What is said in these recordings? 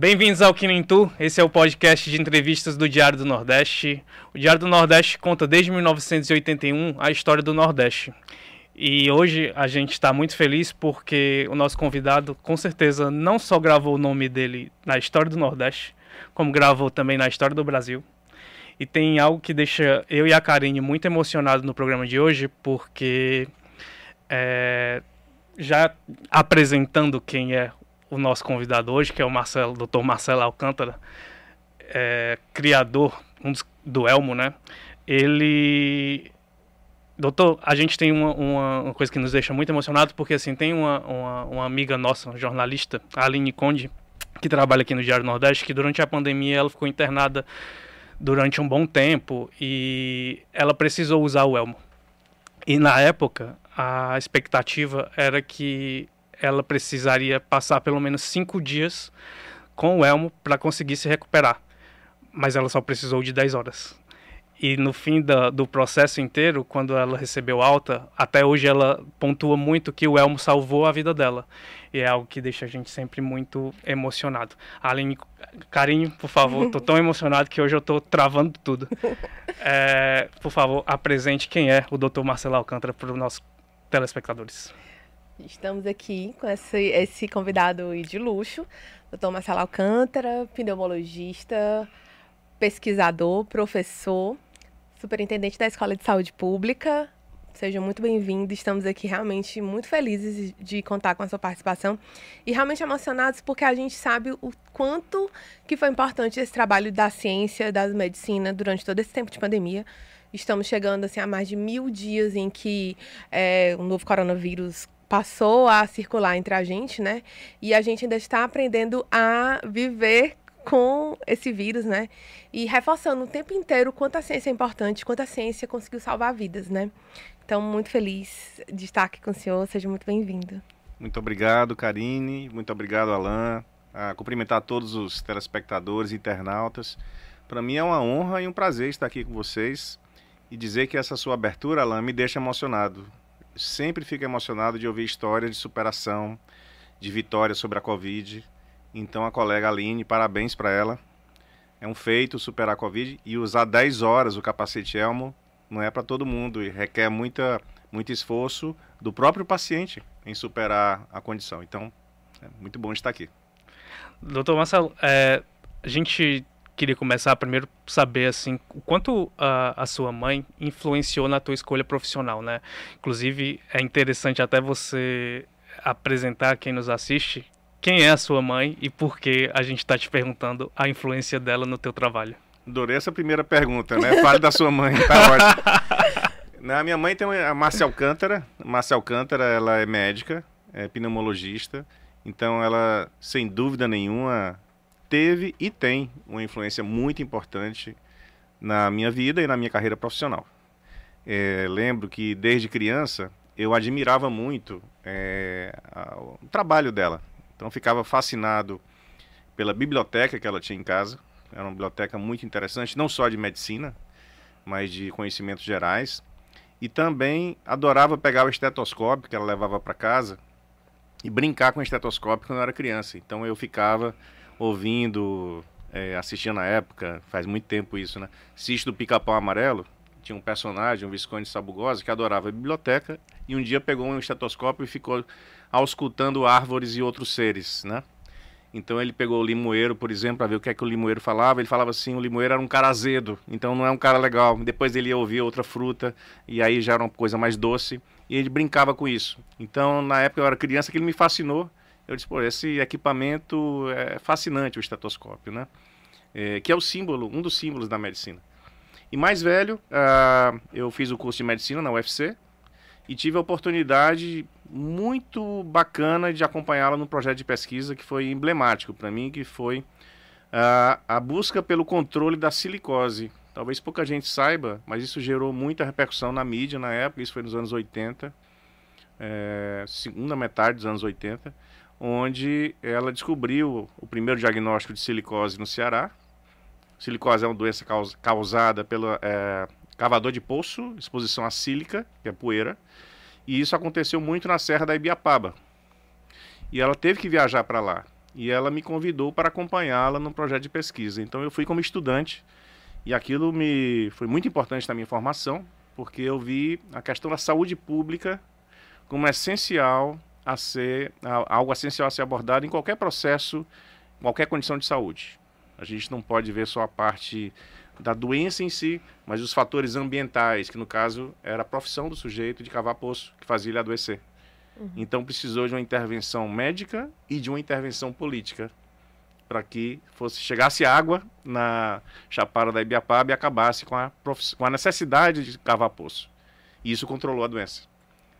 Bem-vindos ao Kinintu, esse é o podcast de entrevistas do Diário do Nordeste. O Diário do Nordeste conta desde 1981 a história do Nordeste. E hoje a gente está muito feliz porque o nosso convidado, com certeza, não só gravou o nome dele na história do Nordeste, como gravou também na história do Brasil. E tem algo que deixa eu e a Karine muito emocionados no programa de hoje, porque é, já apresentando quem é o nosso convidado hoje, que é o Marcelo, Dr. Marcelo Alcântara, é, criador um dos, do Elmo, né? Ele Doutor, a gente tem uma, uma, coisa que nos deixa muito emocionados, porque assim, tem uma, uma, uma amiga nossa, jornalista, a Aline Conde, que trabalha aqui no Diário Nordeste, que durante a pandemia ela ficou internada durante um bom tempo e ela precisou usar o elmo. E na época, a expectativa era que ela precisaria passar pelo menos cinco dias com o elmo para conseguir se recuperar. Mas ela só precisou de 10 horas. E no fim da, do processo inteiro, quando ela recebeu alta, até hoje ela pontua muito que o elmo salvou a vida dela. E é algo que deixa a gente sempre muito emocionado. Aline, carinho, por favor, estou tão emocionado que hoje eu estou travando tudo. É, por favor, apresente quem é o Dr. Marcelo Alcântara para os nossos telespectadores. Estamos aqui com esse, esse convidado de luxo, Dr. Marcelo Alcântara, pneumologista, pesquisador, professor, superintendente da Escola de Saúde Pública. Seja muito bem-vindo. Estamos aqui realmente muito felizes de contar com a sua participação e realmente emocionados porque a gente sabe o quanto que foi importante esse trabalho da ciência, da medicina durante todo esse tempo de pandemia. Estamos chegando assim, a mais de mil dias em que é, o novo coronavírus passou a circular entre a gente, né? E a gente ainda está aprendendo a viver com esse vírus, né? E reforçando o tempo inteiro quanto a ciência é importante, quanto a ciência conseguiu salvar vidas, né? Então, muito feliz de estar aqui com o senhor. Seja muito bem-vindo. Muito obrigado, Karine. Muito obrigado, Alain. A cumprimentar todos os telespectadores internautas. Para mim é uma honra e um prazer estar aqui com vocês e dizer que essa sua abertura, Alain, me deixa emocionado sempre fico emocionado de ouvir histórias de superação, de vitória sobre a Covid. Então, a colega Aline, parabéns para ela. É um feito superar a Covid e usar 10 horas o capacete Elmo não é para todo mundo e requer muita, muito esforço do próprio paciente em superar a condição. Então, é muito bom estar aqui. Doutor Marcelo, é, a gente queria começar primeiro saber assim o quanto a, a sua mãe influenciou na tua escolha profissional, né? Inclusive é interessante até você apresentar quem nos assiste quem é a sua mãe e por que a gente está te perguntando a influência dela no teu trabalho. Adorei essa primeira pergunta, né? Fale da sua mãe, tá ótimo. Na minha mãe tem a Márcia Alcântara. Márcia Alcântara, ela é médica, é pneumologista. Então ela, sem dúvida nenhuma, teve e tem uma influência muito importante na minha vida e na minha carreira profissional. É, lembro que desde criança eu admirava muito é, o trabalho dela. Então ficava fascinado pela biblioteca que ela tinha em casa. Era uma biblioteca muito interessante, não só de medicina, mas de conhecimentos gerais. E também adorava pegar o estetoscópio que ela levava para casa e brincar com o estetoscópio quando eu era criança. Então eu ficava ouvindo, é, assistindo na época, faz muito tempo isso, né? Cisto do Pica-Pau Amarelo, tinha um personagem, um Visconde Sabugosa, que adorava a biblioteca e um dia pegou um estetoscópio e ficou auscultando árvores e outros seres, né? Então ele pegou o limoeiro, por exemplo, para ver o que é que o limoeiro falava. Ele falava assim: o limoeiro era um cara azedo, então não é um cara legal. Depois ele ia ouvir outra fruta, e aí já era uma coisa mais doce. E ele brincava com isso. Então, na época eu era criança, que ele me fascinou. Eu disse, pô, esse equipamento é fascinante, o estetoscópio, né? É, que é o símbolo, um dos símbolos da medicina. E mais velho, uh, eu fiz o curso de medicina na UFC e tive a oportunidade muito bacana de acompanhá-la num projeto de pesquisa que foi emblemático para mim, que foi uh, a busca pelo controle da silicose. Talvez pouca gente saiba, mas isso gerou muita repercussão na mídia na época, isso foi nos anos 80, é, segunda metade dos anos 80 onde ela descobriu o primeiro diagnóstico de silicose no Ceará. Silicose é uma doença causada pelo é, cavador de poço, exposição à sílica, que é poeira, e isso aconteceu muito na Serra da Ibiapaba. E ela teve que viajar para lá. e ela me convidou para acompanhá-la no projeto de pesquisa. Então eu fui como estudante e aquilo me foi muito importante na minha formação, porque eu vi a questão da saúde pública como essencial a ser algo essencial a ser abordado em qualquer processo, qualquer condição de saúde. A gente não pode ver só a parte da doença em si, mas os fatores ambientais, que no caso era a profissão do sujeito de cavar poço, que fazia ele adoecer. Uhum. Então precisou de uma intervenção médica e de uma intervenção política para que fosse chegasse água na chapada da Ibiapaba e acabasse com a, com a necessidade de cavar poço. E isso controlou a doença.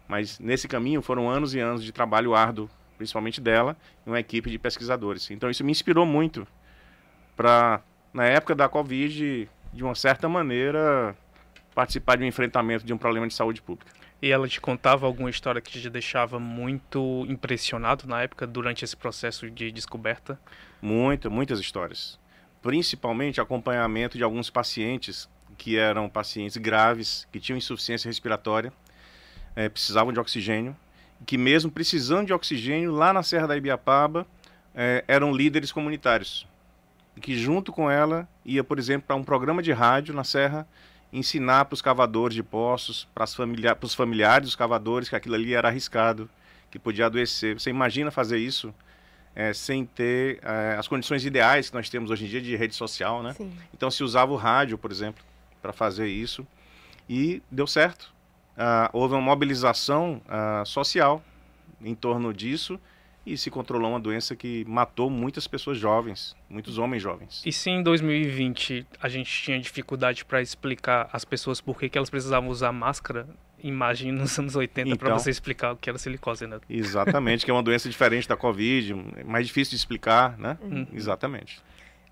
Mas nesse caminho foram anos e anos de trabalho árduo, principalmente dela e uma equipe de pesquisadores. Então isso me inspirou muito para na época da Covid, de uma certa maneira, participar de um enfrentamento de um problema de saúde pública. E ela te contava alguma história que te deixava muito impressionado na época, durante esse processo de descoberta? Muito, muitas histórias. Principalmente acompanhamento de alguns pacientes que eram pacientes graves, que tinham insuficiência respiratória, é, precisavam de oxigênio, que mesmo precisando de oxigênio, lá na Serra da Ibiapaba, é, eram líderes comunitários que junto com ela ia, por exemplo, para um programa de rádio na Serra ensinar para os cavadores de poços, para, familia os familiares dos cavadores que aquilo ali era arriscado, que podia adoecer. Você imagina fazer isso é, sem ter é, as condições ideais que nós temos hoje em dia de rede social, né? Sim. Então se usava o rádio, por exemplo, para fazer isso e deu certo. Ah, houve uma mobilização ah, social em torno disso e se controlou uma doença que matou muitas pessoas jovens, muitos homens jovens. E se em 2020 a gente tinha dificuldade para explicar às pessoas por que, que elas precisavam usar máscara, imagine nos anos 80 então, para você explicar o que era silicose, né? Exatamente, que é uma doença diferente da Covid, mais difícil de explicar, né? Uhum. Exatamente.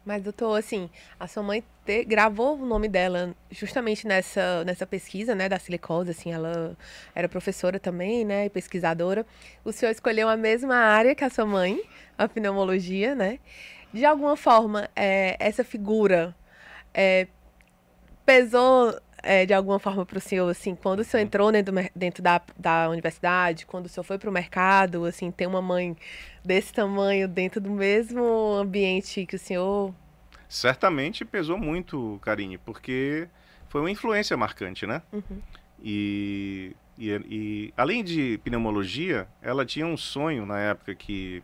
Mas, doutor, assim, a sua mãe te, gravou o nome dela justamente nessa, nessa pesquisa, né, da silicose, assim, ela era professora também, né, e pesquisadora. O senhor escolheu a mesma área que a sua mãe, a pneumologia, né? De alguma forma, é, essa figura é, pesou é, de alguma forma para o senhor, assim, quando o senhor uhum. entrou dentro, dentro da, da universidade, quando o senhor foi para o mercado, assim, ter uma mãe desse tamanho dentro do mesmo ambiente que o senhor... Certamente pesou muito, Karine, porque foi uma influência marcante, né? Uhum. E, e, e, além de pneumologia, ela tinha um sonho na época que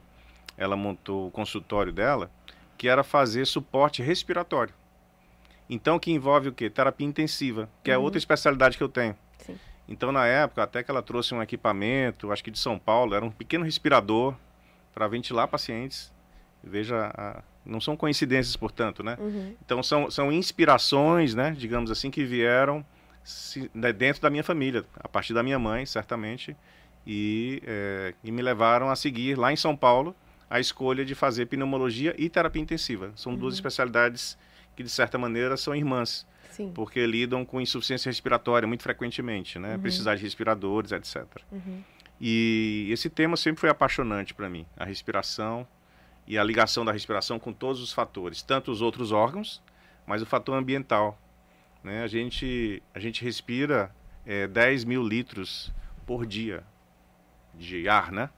ela montou o consultório dela, que era fazer suporte respiratório. Então, que envolve o quê? Terapia intensiva, que uhum. é outra especialidade que eu tenho. Sim. Então, na época, até que ela trouxe um equipamento, acho que de São Paulo, era um pequeno respirador para ventilar pacientes. Veja, a... não são coincidências, portanto, né? Uhum. Então, são, são inspirações, né, digamos assim, que vieram se, né, dentro da minha família, a partir da minha mãe, certamente, e, é, e me levaram a seguir lá em São Paulo a escolha de fazer pneumologia e terapia intensiva. São uhum. duas especialidades que de certa maneira são irmãs. Sim. Porque lidam com insuficiência respiratória muito frequentemente, né? Uhum. Precisar de respiradores, etc. Uhum. E esse tema sempre foi apaixonante para mim, a respiração e a ligação da respiração com todos os fatores, tanto os outros órgãos, mas o fator ambiental. Né? A, gente, a gente respira é, 10 mil litros por dia de ar, né?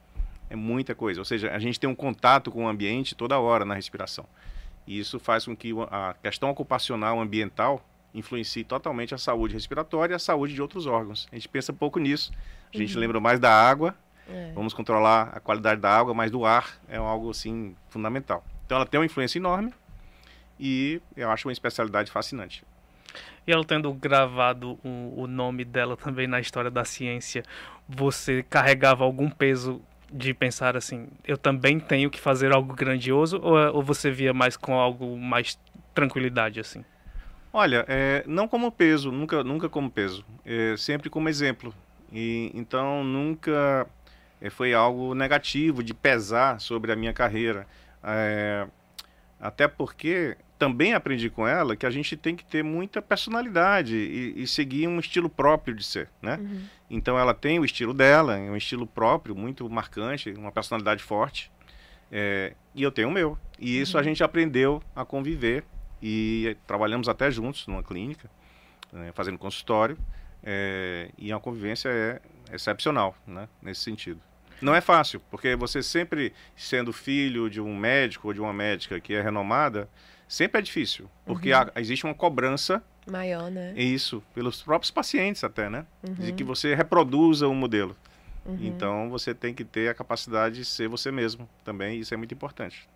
É muita coisa. Ou seja, a gente tem um contato com o ambiente toda hora na respiração. E isso faz com que a questão ocupacional ambiental influencie totalmente a saúde respiratória e a saúde de outros órgãos. A gente pensa pouco nisso. A gente uhum. lembra mais da água, é. vamos controlar a qualidade da água, mas do ar é algo assim fundamental. Então ela tem uma influência enorme e eu acho uma especialidade fascinante. E ela tendo gravado o, o nome dela também na história da ciência, você carregava algum peso de pensar assim, eu também tenho que fazer algo grandioso ou, ou você via mais com algo mais tranquilidade assim? Olha, é, não como peso, nunca, nunca como peso, é, sempre como exemplo. E então nunca é, foi algo negativo de pesar sobre a minha carreira. É, até porque também aprendi com ela que a gente tem que ter muita personalidade e, e seguir um estilo próprio de ser, né? Uhum. Então ela tem o estilo dela, um estilo próprio, muito marcante, uma personalidade forte. É, e eu tenho o meu. E isso a uhum. gente aprendeu a conviver e trabalhamos até juntos numa clínica, né, fazendo consultório. É, e a convivência é excepcional, né, nesse sentido. Não é fácil, porque você sempre, sendo filho de um médico ou de uma médica que é renomada, sempre é difícil, porque Uhum. há- existe uma cobrança, Maior, né? isso, pelos próprios pacientes até, né? De Uhum. que você reproduza o modelo. Uhum. Então, você tem que ter a capacidade de ser você mesmo também, isso é muito importante.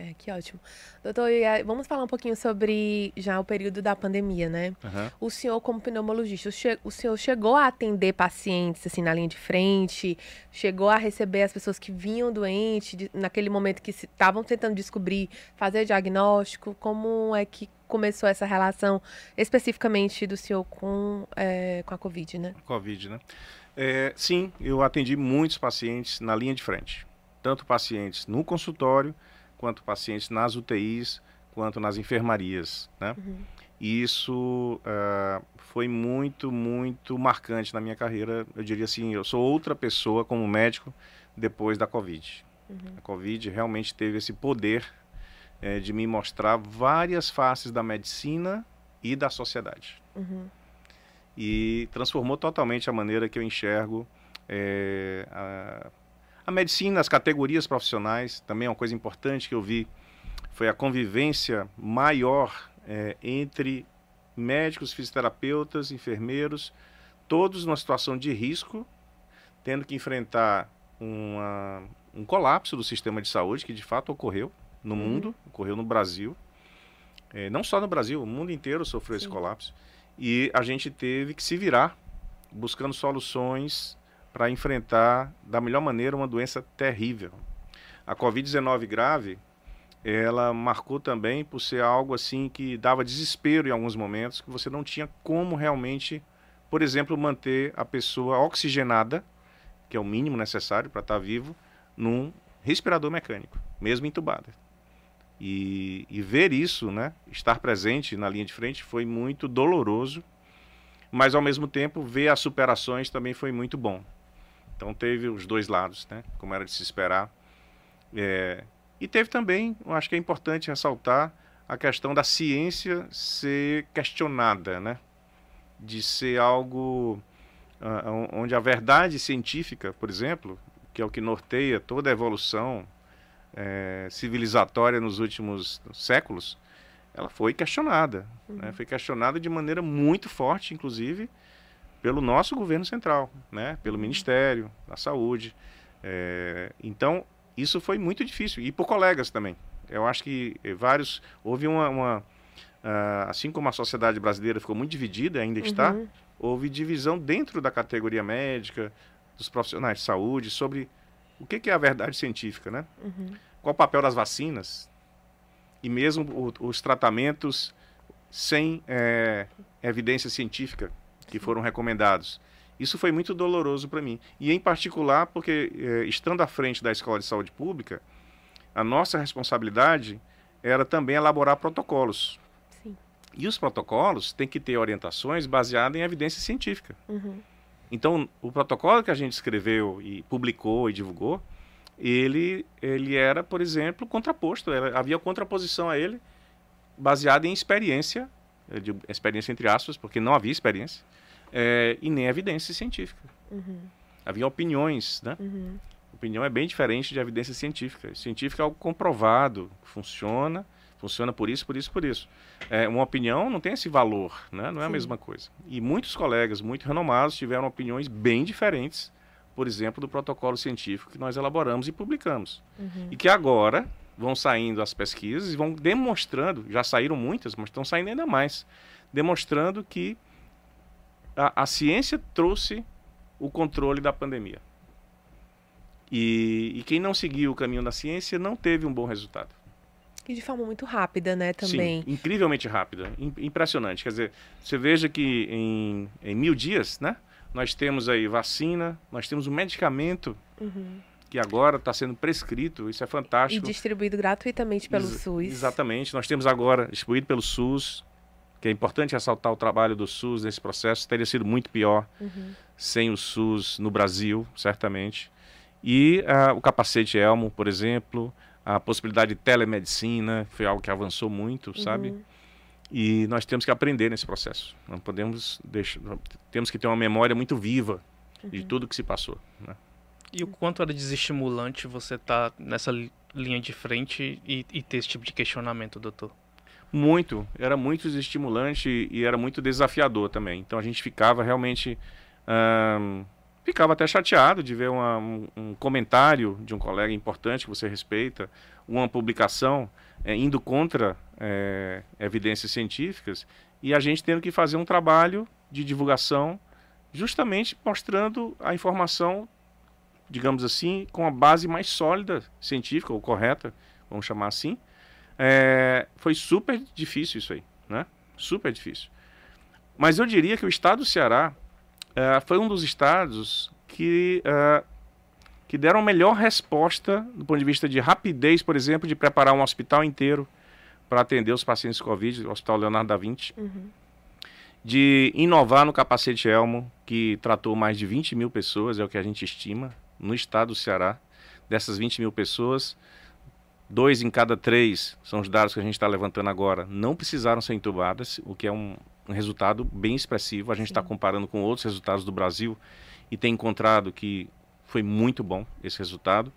É, que ótimo. Doutor, vamos falar um pouquinho sobre já o período da pandemia, né? Aham. O senhor, como pneumologista, o, senhor chegou a atender pacientes assim na linha de frente? Chegou a receber as pessoas que vinham doentes naquele momento que estavam tentando descobrir, fazer diagnóstico? Como é que começou essa relação especificamente do senhor com, é, com a Covid, né? Covid, né? É, sim, eu atendi muitos pacientes na linha de frente. Tanto pacientes no consultório, quanto pacientes nas UTIs, quanto nas enfermarias, né? Uhum. E isso ah, foi muito, muito marcante na minha carreira. Eu diria assim, eu sou outra pessoa como médico depois da Covid. A Covid realmente teve esse poder eh, de me mostrar várias faces da medicina e da sociedade Uhum. e transformou totalmente a maneira que eu enxergo eh, a, a medicina, as categorias profissionais. Também é uma coisa importante que eu vi foi a convivência maior eh, entre médicos, fisioterapeutas, enfermeiros, todos numa situação de risco, tendo que enfrentar uma, um colapso do sistema de saúde que de fato ocorreu no Uhum. mundo, ocorreu no Brasil. Eh, não só no Brasil, o mundo inteiro sofreu esse Sim. colapso. E a gente teve que se virar buscando soluções para enfrentar da melhor maneira uma doença terrível. A Covid-19 grave, ela marcou também por ser algo assim que dava desespero em alguns momentos, que você não tinha como realmente, por exemplo, manter a pessoa oxigenada, que é o mínimo necessário para estar vivo, num respirador mecânico, mesmo entubada. E, e ver isso, né, estar presente na linha de frente foi muito doloroso, mas ao mesmo tempo ver as superações também foi muito bom. Então teve os dois lados, né, como era de se esperar. É, e teve também, eu acho que é importante ressaltar a questão da ciência ser questionada, né, de ser algo ah, onde a verdade científica, por exemplo, que é o que norteia toda a evolução eh, civilizatória nos últimos séculos, ela foi questionada. né? Foi questionada de maneira muito forte, inclusive, pelo nosso governo central, né? pelo Ministério da Saúde. Eh, então, isso foi muito difícil. E por colegas também. Eu acho que eh, vários. Houve uma. uma, ah, assim como a sociedade brasileira ficou muito dividida, ainda está, Uhum. houve divisão dentro da categoria médica, dos profissionais de saúde, sobre o que que é a verdade científica, né? Uhum. Qual o papel das vacinas e mesmo o- os tratamentos sem eh, evidência científica que foram recomendados. Isso foi muito doloroso para mim. E em particular porque, eh, estando à frente da Escola de Saúde Pública, a nossa responsabilidade era também elaborar protocolos. Sim. E os protocolos têm que ter orientações baseadas em evidência científica. Uhum. Então, o protocolo que a gente escreveu e publicou e divulgou, ele, ele era, por exemplo, contraposto. Era- havia contraposição a ele, baseado em experiência, eu digo experiência entre aspas, porque não havia experiência, eh, e nem evidência científica. Uhum. Havia opiniões, né? Uhum. Opinião é bem diferente de evidência científica. Científica é algo comprovado, funciona, funciona por isso, por isso, por isso. É, uma opinião não tem esse valor, né? não é a Sim. mesma coisa. E muitos colegas muito renomados tiveram opiniões bem diferentes, por exemplo, do protocolo científico que nós elaboramos e publicamos. Uhum. E que agora vão saindo as pesquisas e vão demonstrando, já saíram muitas, mas estão saindo ainda mais, demonstrando que a, a ciência trouxe o controle da pandemia. E, e quem não seguiu o caminho da ciência não teve um bom resultado. E de forma muito rápida, né, também. Sim, incrivelmente rápida, im- impressionante. Quer dizer, você veja que em, em mil dias, né, nós temos aí vacina, nós temos um medicamento Uhum. Que agora está sendo prescrito, isso é E fantástico. distribuído gratuitamente pelo Ex- SUS. Exatamente. Nós temos agora distribuído pelo SUS, que é importante ressaltar o trabalho do SUS nesse processo. Teria sido muito pior Uhum. sem o SUS no Brasil, certamente. E ah, o capacete Elmo, por exemplo, a possibilidade de telemedicina, foi algo que avançou muito, sabe? Uhum. E nós temos que aprender nesse processo. Não podemos deixar, temos que ter uma memória muito viva de Uhum. tudo que se passou. Né? E o quanto era desestimulante você estar tá nessa linha de frente e, e, ter esse tipo de questionamento, doutor? Muito, era muito estimulante e era muito desafiador também. Então a gente ficava realmente. ficava até chateado de ver uma, um, um, comentário de um colega importante que você respeita, uma publicação é, indo contra é, evidências científicas e a gente tendo que fazer um trabalho de divulgação justamente mostrando a informação, digamos assim, com a base mais sólida, científica ou correta, vamos chamar assim. É, foi super difícil isso aí, né? Super difícil. Mas eu diria que o estado do Ceará é, foi um dos estados que, é, que deram a melhor resposta do ponto de vista de rapidez, por exemplo, de preparar um hospital inteiro para atender os pacientes Covid, o Hospital Leonardo da Vinci. Uhum de inovar no capacete Elmo, que tratou mais de 20 mil pessoas, é o que a gente estima, no estado do Ceará. Dessas 20 mil pessoas, dois em cada três, são os dados que a gente está levantando agora, não precisaram ser entubadas, o que é um, um resultado bem expressivo. A gente está comparando com outros resultados do Brasil e tem encontrado que foi muito bom esse resultado,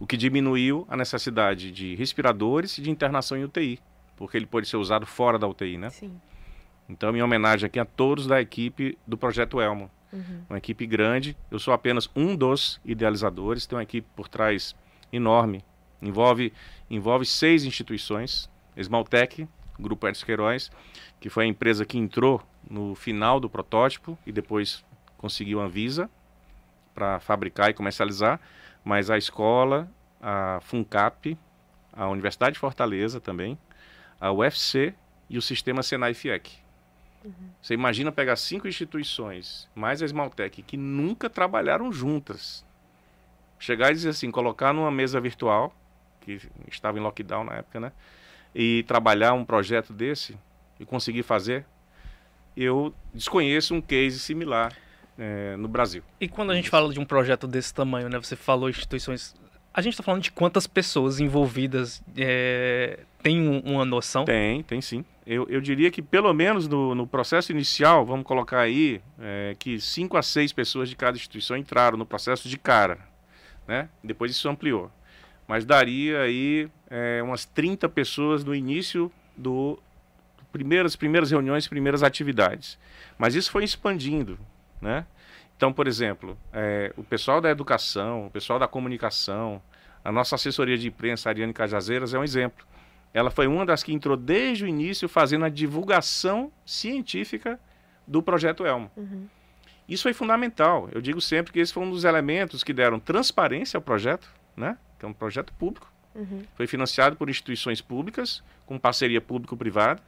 o que diminuiu a necessidade de respiradores e de internação em UTI, porque ele pode ser usado fora da UTI, né? Sim. Então, minha homenagem aqui a todos da equipe do Projeto Elmo. Uhum. Uma equipe grande. Eu sou apenas um dos idealizadores. Tem uma equipe por trás enorme. Envolve, envolve seis instituições. Esmaltec, Grupo Ernst Queiroz, que foi a empresa que entrou no final do protótipo e depois conseguiu a Anvisa para fabricar e comercializar. Mas a escola, a FUNCAP, a Universidade de Fortaleza também, a UFC e o sistema Senai-FIEC. Uhum. Você imagina pegar cinco instituições, mais a Esmaltec, que nunca trabalharam juntas. Chegar e dizer assim, colocar numa mesa virtual, que estava em lockdown na época, né? E trabalhar um projeto desse e conseguir fazer, eu desconheço um case similar é, no Brasil. E quando a gente fala de um projeto desse tamanho, né? Você falou instituições. A gente está falando de quantas pessoas envolvidas é, tem um, uma noção? Tem, tem sim eu, eu diria que pelo menos no, no processo inicial, vamos colocar aí, é, que cinco a seis pessoas de cada instituição entraram no processo de cara, né? Depois isso ampliou. Mas daria aí é, umas 30 pessoas no início do primeiras primeiras reuniões, primeiras atividades. Mas isso foi expandindo, né? Então, por exemplo, é, o pessoal da educação, o pessoal da comunicação, a nossa assessoria de imprensa, Ariane Cajazeiras, é um exemplo ela foi uma das que entrou desde o início fazendo a divulgação científica do projeto Elmo. Uhum. Isso foi fundamental. Eu digo sempre que esse foi um dos elementos que deram transparência ao projeto, né? que é um projeto público. Uhum. Foi financiado por instituições públicas, com parceria público-privada,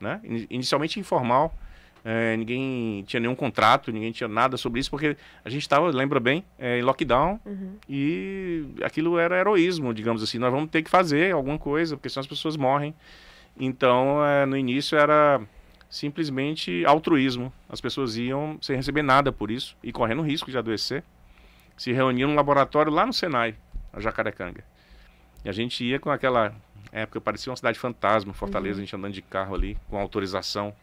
né? inicialmente informal, é, ninguém tinha nenhum contrato, ninguém tinha nada sobre isso, porque a gente estava, lembra bem, é, em lockdown uhum. e aquilo era heroísmo, digamos assim. Nós vamos ter que fazer alguma coisa, porque senão as pessoas morrem. Então, é, no início era simplesmente altruísmo. As pessoas iam sem receber nada por isso e correndo risco de adoecer. Se reuniam no laboratório lá no Senai, a Jacarecanga. E a gente ia com aquela época, parecia uma cidade fantasma, Fortaleza, uhum. a gente andando de carro ali, com autorização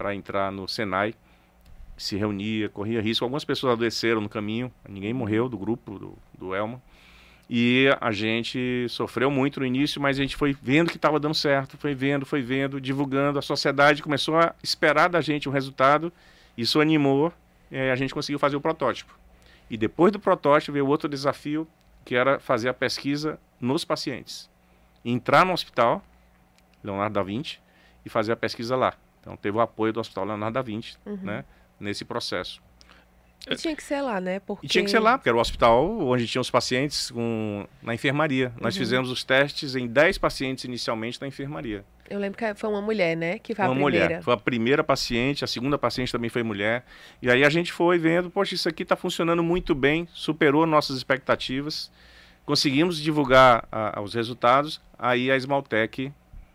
para entrar no Senai, se reunia, corria risco. Algumas pessoas adoeceram no caminho, ninguém morreu do grupo do, do Elma. E a gente sofreu muito no início, mas a gente foi vendo que estava dando certo, foi vendo, foi vendo, divulgando. A sociedade começou a esperar da gente um resultado, isso animou, e a gente conseguiu fazer o protótipo. E depois do protótipo veio outro desafio, que era fazer a pesquisa nos pacientes. Entrar no hospital, Leonardo da Vinci, e fazer a pesquisa lá. Então teve o apoio do Hospital Leonardo da Vinci, uhum. né, nesse processo. E tinha que ser lá, né? Porque... E tinha que ser lá, porque era o hospital onde tinham os pacientes com... na enfermaria. Nós uhum. fizemos os testes em 10 pacientes inicialmente na enfermaria. Eu lembro que foi uma mulher, né? Que foi uma a primeira. mulher. Foi a primeira paciente, a segunda paciente também foi mulher. E aí a gente foi vendo, poxa, isso aqui está funcionando muito bem, superou nossas expectativas. Conseguimos divulgar a, os resultados. Aí a Esmaltec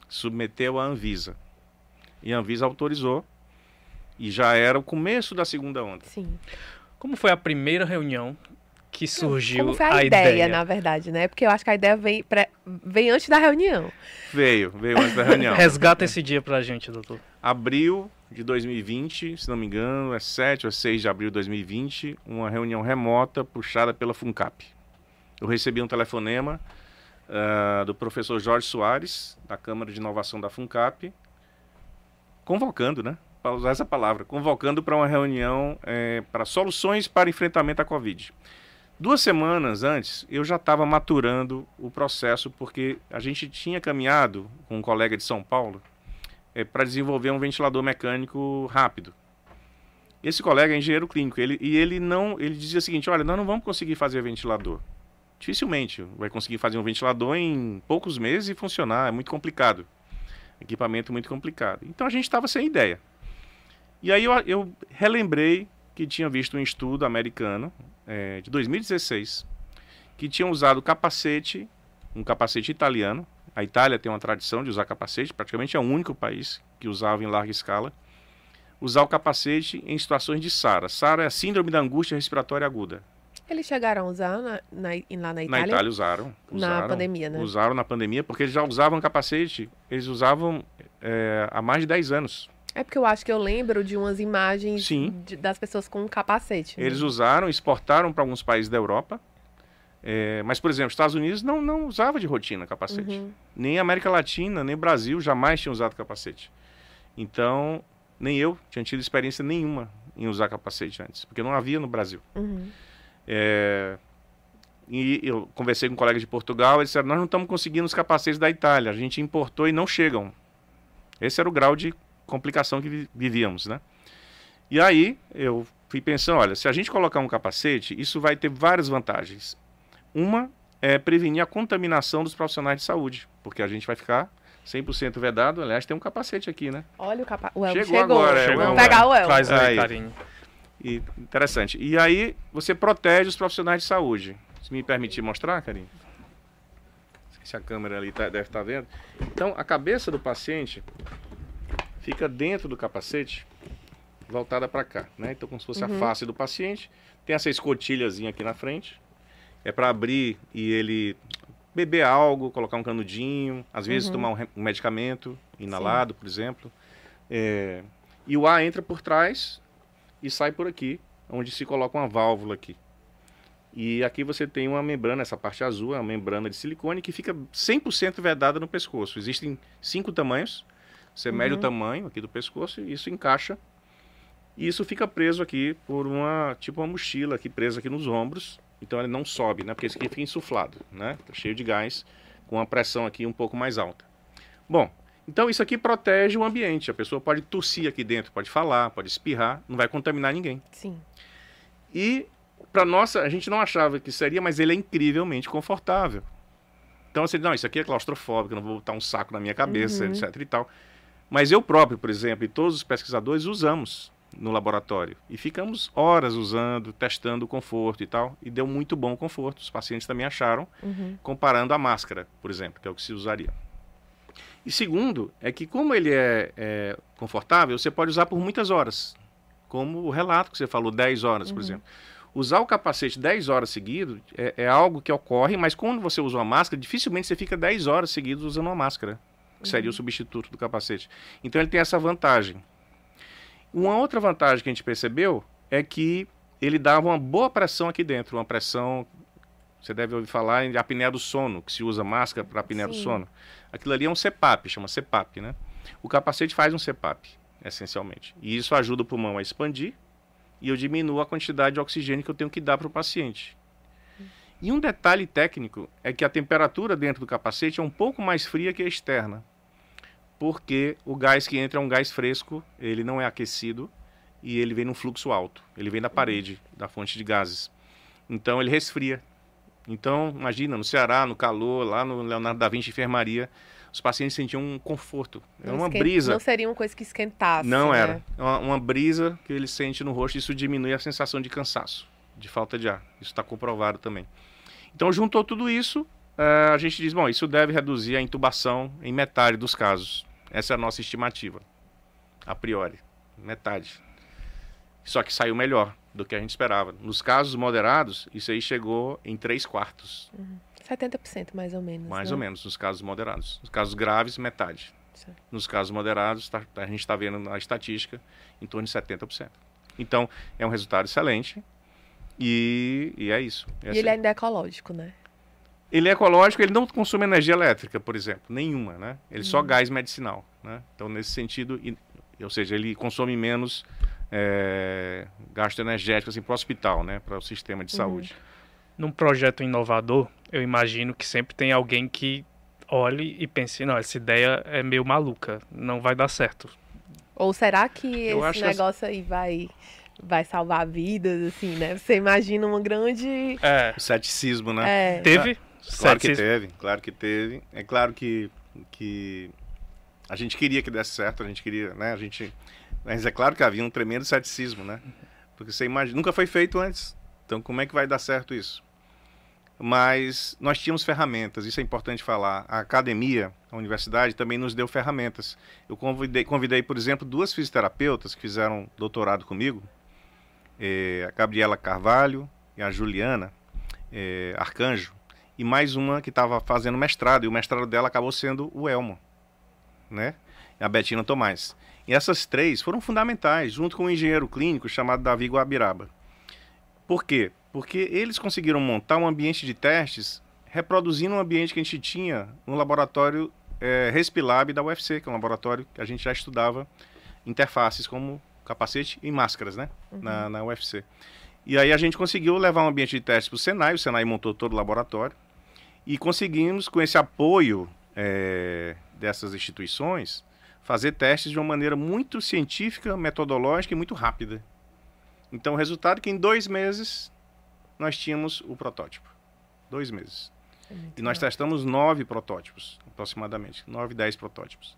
submeteu a Anvisa. E a Anvisa autorizou. E já era o começo da segunda onda. Sim. Como foi a primeira reunião que surgiu Como foi a, a ideia, ideia, na verdade, né? Porque eu acho que a ideia vem, pré, vem antes da reunião. Veio, veio antes da reunião. Resgata esse dia pra gente, doutor. Abril de 2020, se não me engano, é 7 ou 6 de abril de 2020, uma reunião remota puxada pela FUNCAP. Eu recebi um telefonema uh, do professor Jorge Soares, da Câmara de Inovação da FUNCAP, convocando, né? Para usar essa palavra, convocando para uma reunião é, para soluções para enfrentamento à Covid. Duas semanas antes, eu já estava maturando o processo, porque a gente tinha caminhado com um colega de São Paulo é, para desenvolver um ventilador mecânico rápido. Esse colega é engenheiro clínico, ele, e ele não, ele dizia o seguinte: olha, nós não vamos conseguir fazer ventilador. Dificilmente vai conseguir fazer um ventilador em poucos meses e funcionar, é muito complicado. Equipamento muito complicado. Então a gente estava sem ideia. E aí eu, eu relembrei que tinha visto um estudo americano é, de 2016 que tinha usado capacete, um capacete italiano. A Itália tem uma tradição de usar capacete, praticamente é o único país que usava em larga escala. Usar o capacete em situações de SARA. SARA é a Síndrome da Angústia Respiratória Aguda. Eles chegaram a usar na, na, lá na Itália? Na Itália usaram, usaram. Na pandemia, né? Usaram na pandemia, porque eles já usavam capacete, eles usavam é, há mais de 10 anos. É porque eu acho que eu lembro de umas imagens de, das pessoas com um capacete. Né? Eles usaram, exportaram para alguns países da Europa. É, mas, por exemplo, os Estados Unidos não, não usava de rotina capacete. Uhum. Nem América Latina, nem Brasil jamais tinham usado capacete. Então, nem eu tinha tido experiência nenhuma em usar capacete antes, porque não havia no Brasil. Uhum. É, e eu conversei com um colega de Portugal, eles disseram, nós não estamos conseguindo os capacetes da Itália, a gente importou e não chegam. Esse era o grau de complicação que vivíamos, né? E aí eu fui pensando, olha, se a gente colocar um capacete, isso vai ter várias vantagens. Uma é prevenir a contaminação dos profissionais de saúde, porque a gente vai ficar 100% vedado. Aliás, tem um capacete aqui, né? Olha o capacete. O chegou, chegou agora. Chegou Vamos pegar o El. Traz aí, carinho. E, interessante. E aí você protege os profissionais de saúde. Se me permitir mostrar, Carinho. Se a câmera ali tá, deve estar tá vendo. Então, a cabeça do paciente fica dentro do capacete, voltada para cá, né? Então, como se fosse uhum. a face do paciente. Tem essa escotilhazinha aqui na frente. É para abrir e ele beber algo, colocar um canudinho, às vezes uhum. tomar um, um, medicamento inalado, Sim. por exemplo. É, e o ar entra por trás e sai por aqui, onde se coloca uma válvula aqui. E aqui você tem uma membrana, essa parte azul, é uma membrana de silicone que fica 100% vedada no pescoço. Existem cinco tamanhos você uhum. mede o tamanho aqui do pescoço e isso encaixa. E isso fica preso aqui por uma, tipo uma mochila aqui presa aqui nos ombros. Então ele não sobe, né? Porque esse aqui fica insuflado, né? Tá cheio de gás, com uma pressão aqui um pouco mais alta. Bom, então isso aqui protege o ambiente. A pessoa pode tossir aqui dentro, pode falar, pode espirrar, não vai contaminar ninguém. Sim. E para nossa, a gente não achava que seria, mas ele é incrivelmente confortável. Então diz, não, isso aqui é claustrofóbico, não vou botar um saco na minha cabeça, uhum. etc e tal. Mas eu próprio, por exemplo, e todos os pesquisadores usamos no laboratório e ficamos horas usando, testando o conforto e tal, e deu muito bom conforto. Os pacientes também acharam, uhum. comparando a máscara, por exemplo, que é o que se usaria. E segundo, é que como ele é, é confortável, você pode usar por muitas horas, como o relato que você falou, 10 horas, por uhum. exemplo. Usar o capacete 10 horas seguido é, é, algo que ocorre, mas quando você usa uma máscara, dificilmente você fica 10 horas seguidas usando uma máscara que seria o substituto do capacete. Então ele tem essa vantagem. Uma outra vantagem que a gente percebeu é que ele dava uma boa pressão aqui dentro, uma pressão. Você deve ouvir falar em apneia do sono, que se usa máscara para apneia Sim. do sono. Aquilo ali é um CPAP, chama CPAP, né? O capacete faz um CPAP, essencialmente. E isso ajuda o pulmão a expandir e eu diminuo a quantidade de oxigênio que eu tenho que dar para o paciente. E um detalhe técnico é que a temperatura dentro do capacete é um pouco mais fria que a externa porque o gás que entra é um gás fresco, ele não é aquecido e ele vem num fluxo alto. Ele vem da parede, da fonte de gases. Então ele resfria. Então, imagina, no Ceará, no calor, lá no Leonardo da Vinci Enfermaria, os pacientes sentiam um conforto. Era uma brisa. Não seria uma coisa que esquentasse. Não né? era. Uma, uma brisa que ele sente no rosto, isso diminui a sensação de cansaço, de falta de ar. Isso está comprovado também. Então, juntou tudo isso, uh, a gente diz, bom, isso deve reduzir a intubação em metade dos casos. Essa é a nossa estimativa, a priori, metade. Só que saiu melhor do que a gente esperava. Nos casos moderados, isso aí chegou em 3 quartos. Uhum. 70% mais ou menos. Mais né? ou menos, nos casos moderados. Nos casos graves, metade. Sim. Nos casos moderados, tá, a gente está vendo na estatística em torno de 70%. Então, é um resultado excelente e, e é isso. É e assim. ele ainda é ecológico, né? Ele é ecológico, ele não consome energia elétrica, por exemplo, nenhuma, né? Ele hum. só gás medicinal, né? Então, nesse sentido, ou seja, ele consome menos é, gasto energético assim, para o hospital, né? Para o sistema de uhum. saúde. Num projeto inovador, eu imagino que sempre tem alguém que olhe e pense, não, essa ideia é meio maluca, não vai dar certo. Ou será que eu esse negócio aí vai vai salvar vidas, assim, né? Você imagina uma grande... É. O ceticismo, né? É. Teve? Claro que teve, claro que teve. É claro que, que a gente queria que desse certo, a gente queria, né? A gente... Mas é claro que havia um tremendo ceticismo, né? Porque você imagina, nunca foi feito antes. Então como é que vai dar certo isso? mas nós tínhamos ferramentas, isso é importante falar. A academia, a universidade, também nos deu ferramentas. Eu convidei, convidei por exemplo, duas fisioterapeutas que fizeram doutorado comigo, é, a Gabriela Carvalho e a Juliana é, Arcanjo, e mais uma que estava fazendo mestrado, e o mestrado dela acabou sendo o Elmo, né? a Betina Tomás. E essas três foram fundamentais, junto com um engenheiro clínico chamado Davi Guabiraba. Por quê? Porque eles conseguiram montar um ambiente de testes reproduzindo um ambiente que a gente tinha no laboratório é, Respilab da UFC, que é um laboratório que a gente já estudava interfaces como capacete e máscaras, né? Uhum. Na, na UFC. E aí a gente conseguiu levar um ambiente de testes para o Senai, o Senai montou todo o laboratório, e conseguimos, com esse apoio é, dessas instituições, fazer testes de uma maneira muito científica, metodológica e muito rápida. Então, o resultado é que em dois meses nós tínhamos o protótipo. Dois meses. É e nós bom. testamos nove protótipos, aproximadamente. Nove, dez protótipos.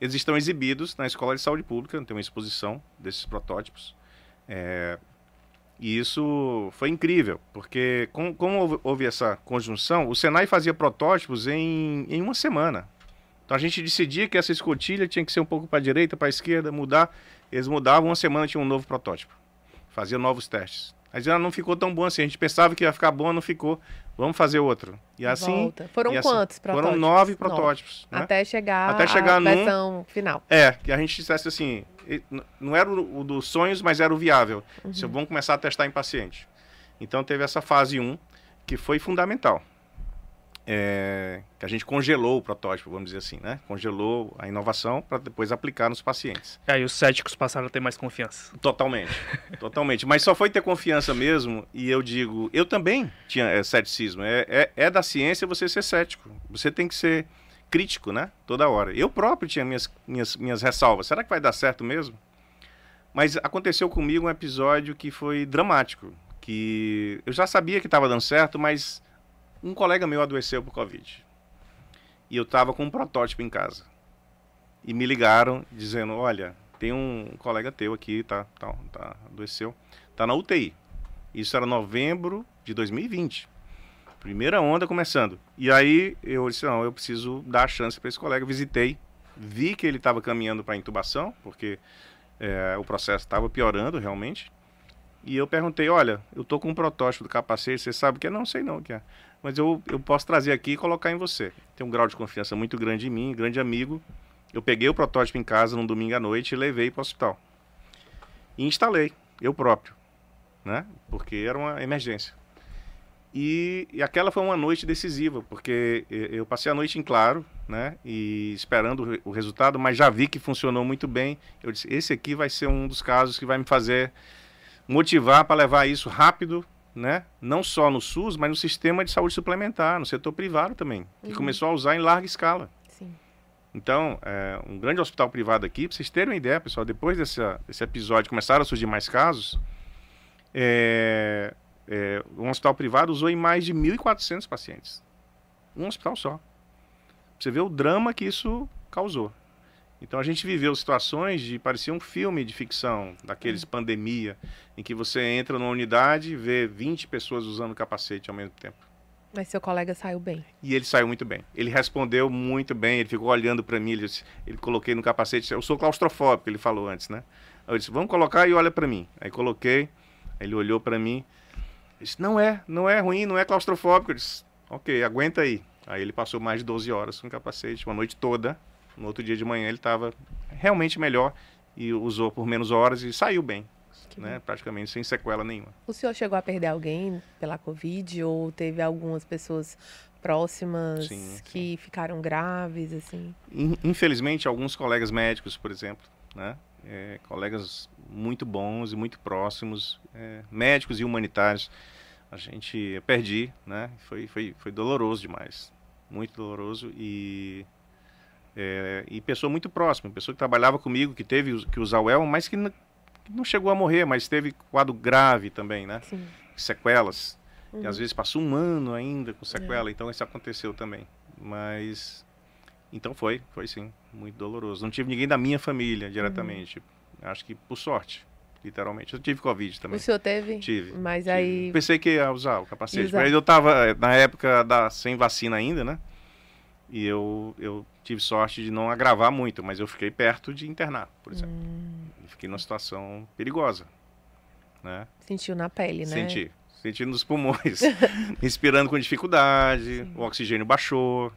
Eles estão exibidos na Escola de Saúde Pública, tem uma exposição desses protótipos. É, e isso foi incrível, porque como, como, houve essa conjunção, o Senai fazia protótipos em, em uma semana. Então a gente decidia que essa escotilha tinha que ser um pouco para a direita, para a esquerda, mudar. Eles mudavam, uma semana tinha um novo protótipo. Fazia novos testes. Mas ela não ficou tão bom assim. A gente pensava que ia ficar bom, não ficou. Vamos fazer outro. E assim. Volta. Foram e assim, quantos protótipos? Foram nove protótipos. Nove. Né? Até chegar Até chegar à versão num, final. É, que a gente dissesse assim. Não era o, o dos sonhos, mas era o viável. Uhum. Se vamos começar a testar em paciente. Então teve essa fase 1, que foi fundamental é, que a gente congelou o protótipo, vamos dizer assim, né? Congelou a inovação para depois aplicar nos pacientes. E aí os céticos passaram a ter mais confiança. Totalmente, totalmente. Mas só foi ter confiança mesmo, e eu digo, eu também tinha é, ceticismo. É, é, é, da ciência você ser cético. Você tem que ser crítico, né? Toda hora. Eu próprio tinha minhas, minhas, minhas ressalvas. Será que vai dar certo mesmo? Mas aconteceu comigo um episódio que foi dramático. Que eu já sabia que estava dando certo, mas um colega meu adoeceu por Covid. E eu estava com um protótipo em casa. E me ligaram dizendo: Olha, tem um colega teu aqui, tá, tá, tá adoeceu, tá na UTI. Isso era novembro de 2020. Primeira onda começando. E aí eu disse: Não, eu preciso dar a chance para esse colega. Visitei, vi que ele estava caminhando para intubação, porque é, o processo estava piorando realmente. E eu perguntei: Olha, eu tô com um protótipo do capacete, você sabe o que é? Não sei não o que é mas eu, eu posso trazer aqui e colocar em você. Tem um grau de confiança muito grande em mim, grande amigo. Eu peguei o protótipo em casa num domingo à noite e levei para o hospital. E instalei, eu próprio, né? Porque era uma emergência. E, e, aquela foi uma noite decisiva, porque eu passei a noite em claro, né? E esperando o resultado, mas já vi que funcionou muito bem. Eu disse: esse aqui vai ser um dos casos que vai me fazer motivar para levar isso rápido né? Não só no SUS, mas no sistema de saúde suplementar, no setor privado também, que uhum. começou a usar em larga escala. Sim. Então, é, um grande hospital privado aqui, para vocês terem uma ideia, pessoal, depois desse, desse episódio começaram a surgir mais casos, é, é, um hospital privado usou em mais de 1.400 pacientes. Um hospital só. Você ver o drama que isso causou. Então a gente viveu situações de parecia um filme de ficção, daqueles pandemia, em que você entra numa unidade e vê 20 pessoas usando capacete ao mesmo tempo. Mas seu colega saiu bem. E ele saiu muito bem. Ele respondeu muito bem, ele ficou olhando para mim, ele, disse, ele coloquei no capacete, eu sou claustrofóbico, ele falou antes, né? Eu disse, vamos colocar e olha para mim. Aí coloquei, ele olhou para mim, disse, não é, não é ruim, não é claustrofóbico. Eu disse, ok, aguenta aí. Aí ele passou mais de 12 horas com capacete, uma noite toda, No outro dia de manhã ele estava realmente melhor e usou por menos horas e saiu bem, né? Praticamente sem sequela nenhuma. O senhor chegou a perder alguém pela Covid ou teve algumas pessoas próximas Sim, que ficaram graves, assim? In- Infelizmente, alguns colegas médicos, por exemplo, né? É, colegas muito bons e muito próximos, é, médicos e humanitários, a gente perdi, né? Foi, foi, foi doloroso demais, muito doloroso e é, e pessoa muito próxima, pessoa que trabalhava comigo, que teve que usar o elmo, mas que que não chegou a morrer, mas teve quadro grave também, né? Sim. Sequelas. E Uhum. às vezes passou um ano ainda com sequela, então isso aconteceu também. Mas. Então foi, foi sim, muito doloroso. Não tive ninguém da minha família diretamente. Acho que por sorte, literalmente. Eu tive Covid também. O senhor teve? Tive. Mas tive. aí. Pensei que ia usar o capacete. Usar. Mas eu tava eh, na época da, sem vacina ainda, né? E eu, eu tive sorte de não agravar muito, mas eu fiquei perto de internar, por exemplo. Hum, Fiquei numa situação perigosa, né? sentiu na pele, né? Senti. Senti nos pulmões. Respirando com dificuldade, Sim. o oxigênio baixou.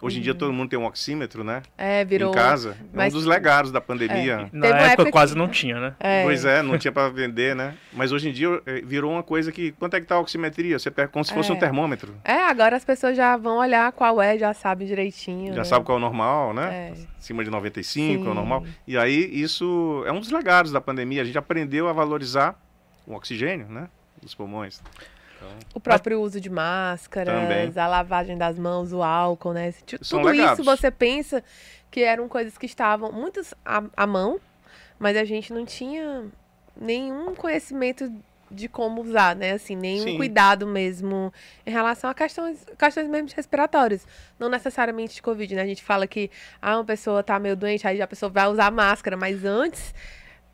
Hoje em dia Uhum. todo mundo tem um oxímetro, né? É, virou. Em casa. É mas- um dos legados da pandemia. Na Teve uma época, época quase que- não tinha, né? É. Pois é, não tinha para vender, né? Mas hoje em dia eh, virou uma coisa que. Quanto é que tá a oximetria? Você pega como se fosse É. um termômetro. É, agora as pessoas já vão olhar qual é, já sabem direitinho. Já né? sabe qual é o normal, né? É. Acima de 95 é o Sim. normal. E aí isso é um dos legados da pandemia. A gente aprendeu a valorizar o oxigênio, né? Dos pulmões. Então, O próprio uso de máscaras, Também. a lavagem das mãos, o álcool, né? São Tudo legados. isso você pensa que eram coisas que estavam muitas à, à mão, mas a gente não tinha nenhum conhecimento de como usar, né? Assim, nenhum Sim. cuidado mesmo em relação a questões, questões mesmo respiratórias. Não necessariamente de Covid, né? A gente fala que ah, uma pessoa tá meio doente, aí a pessoa vai usar máscara, mas antes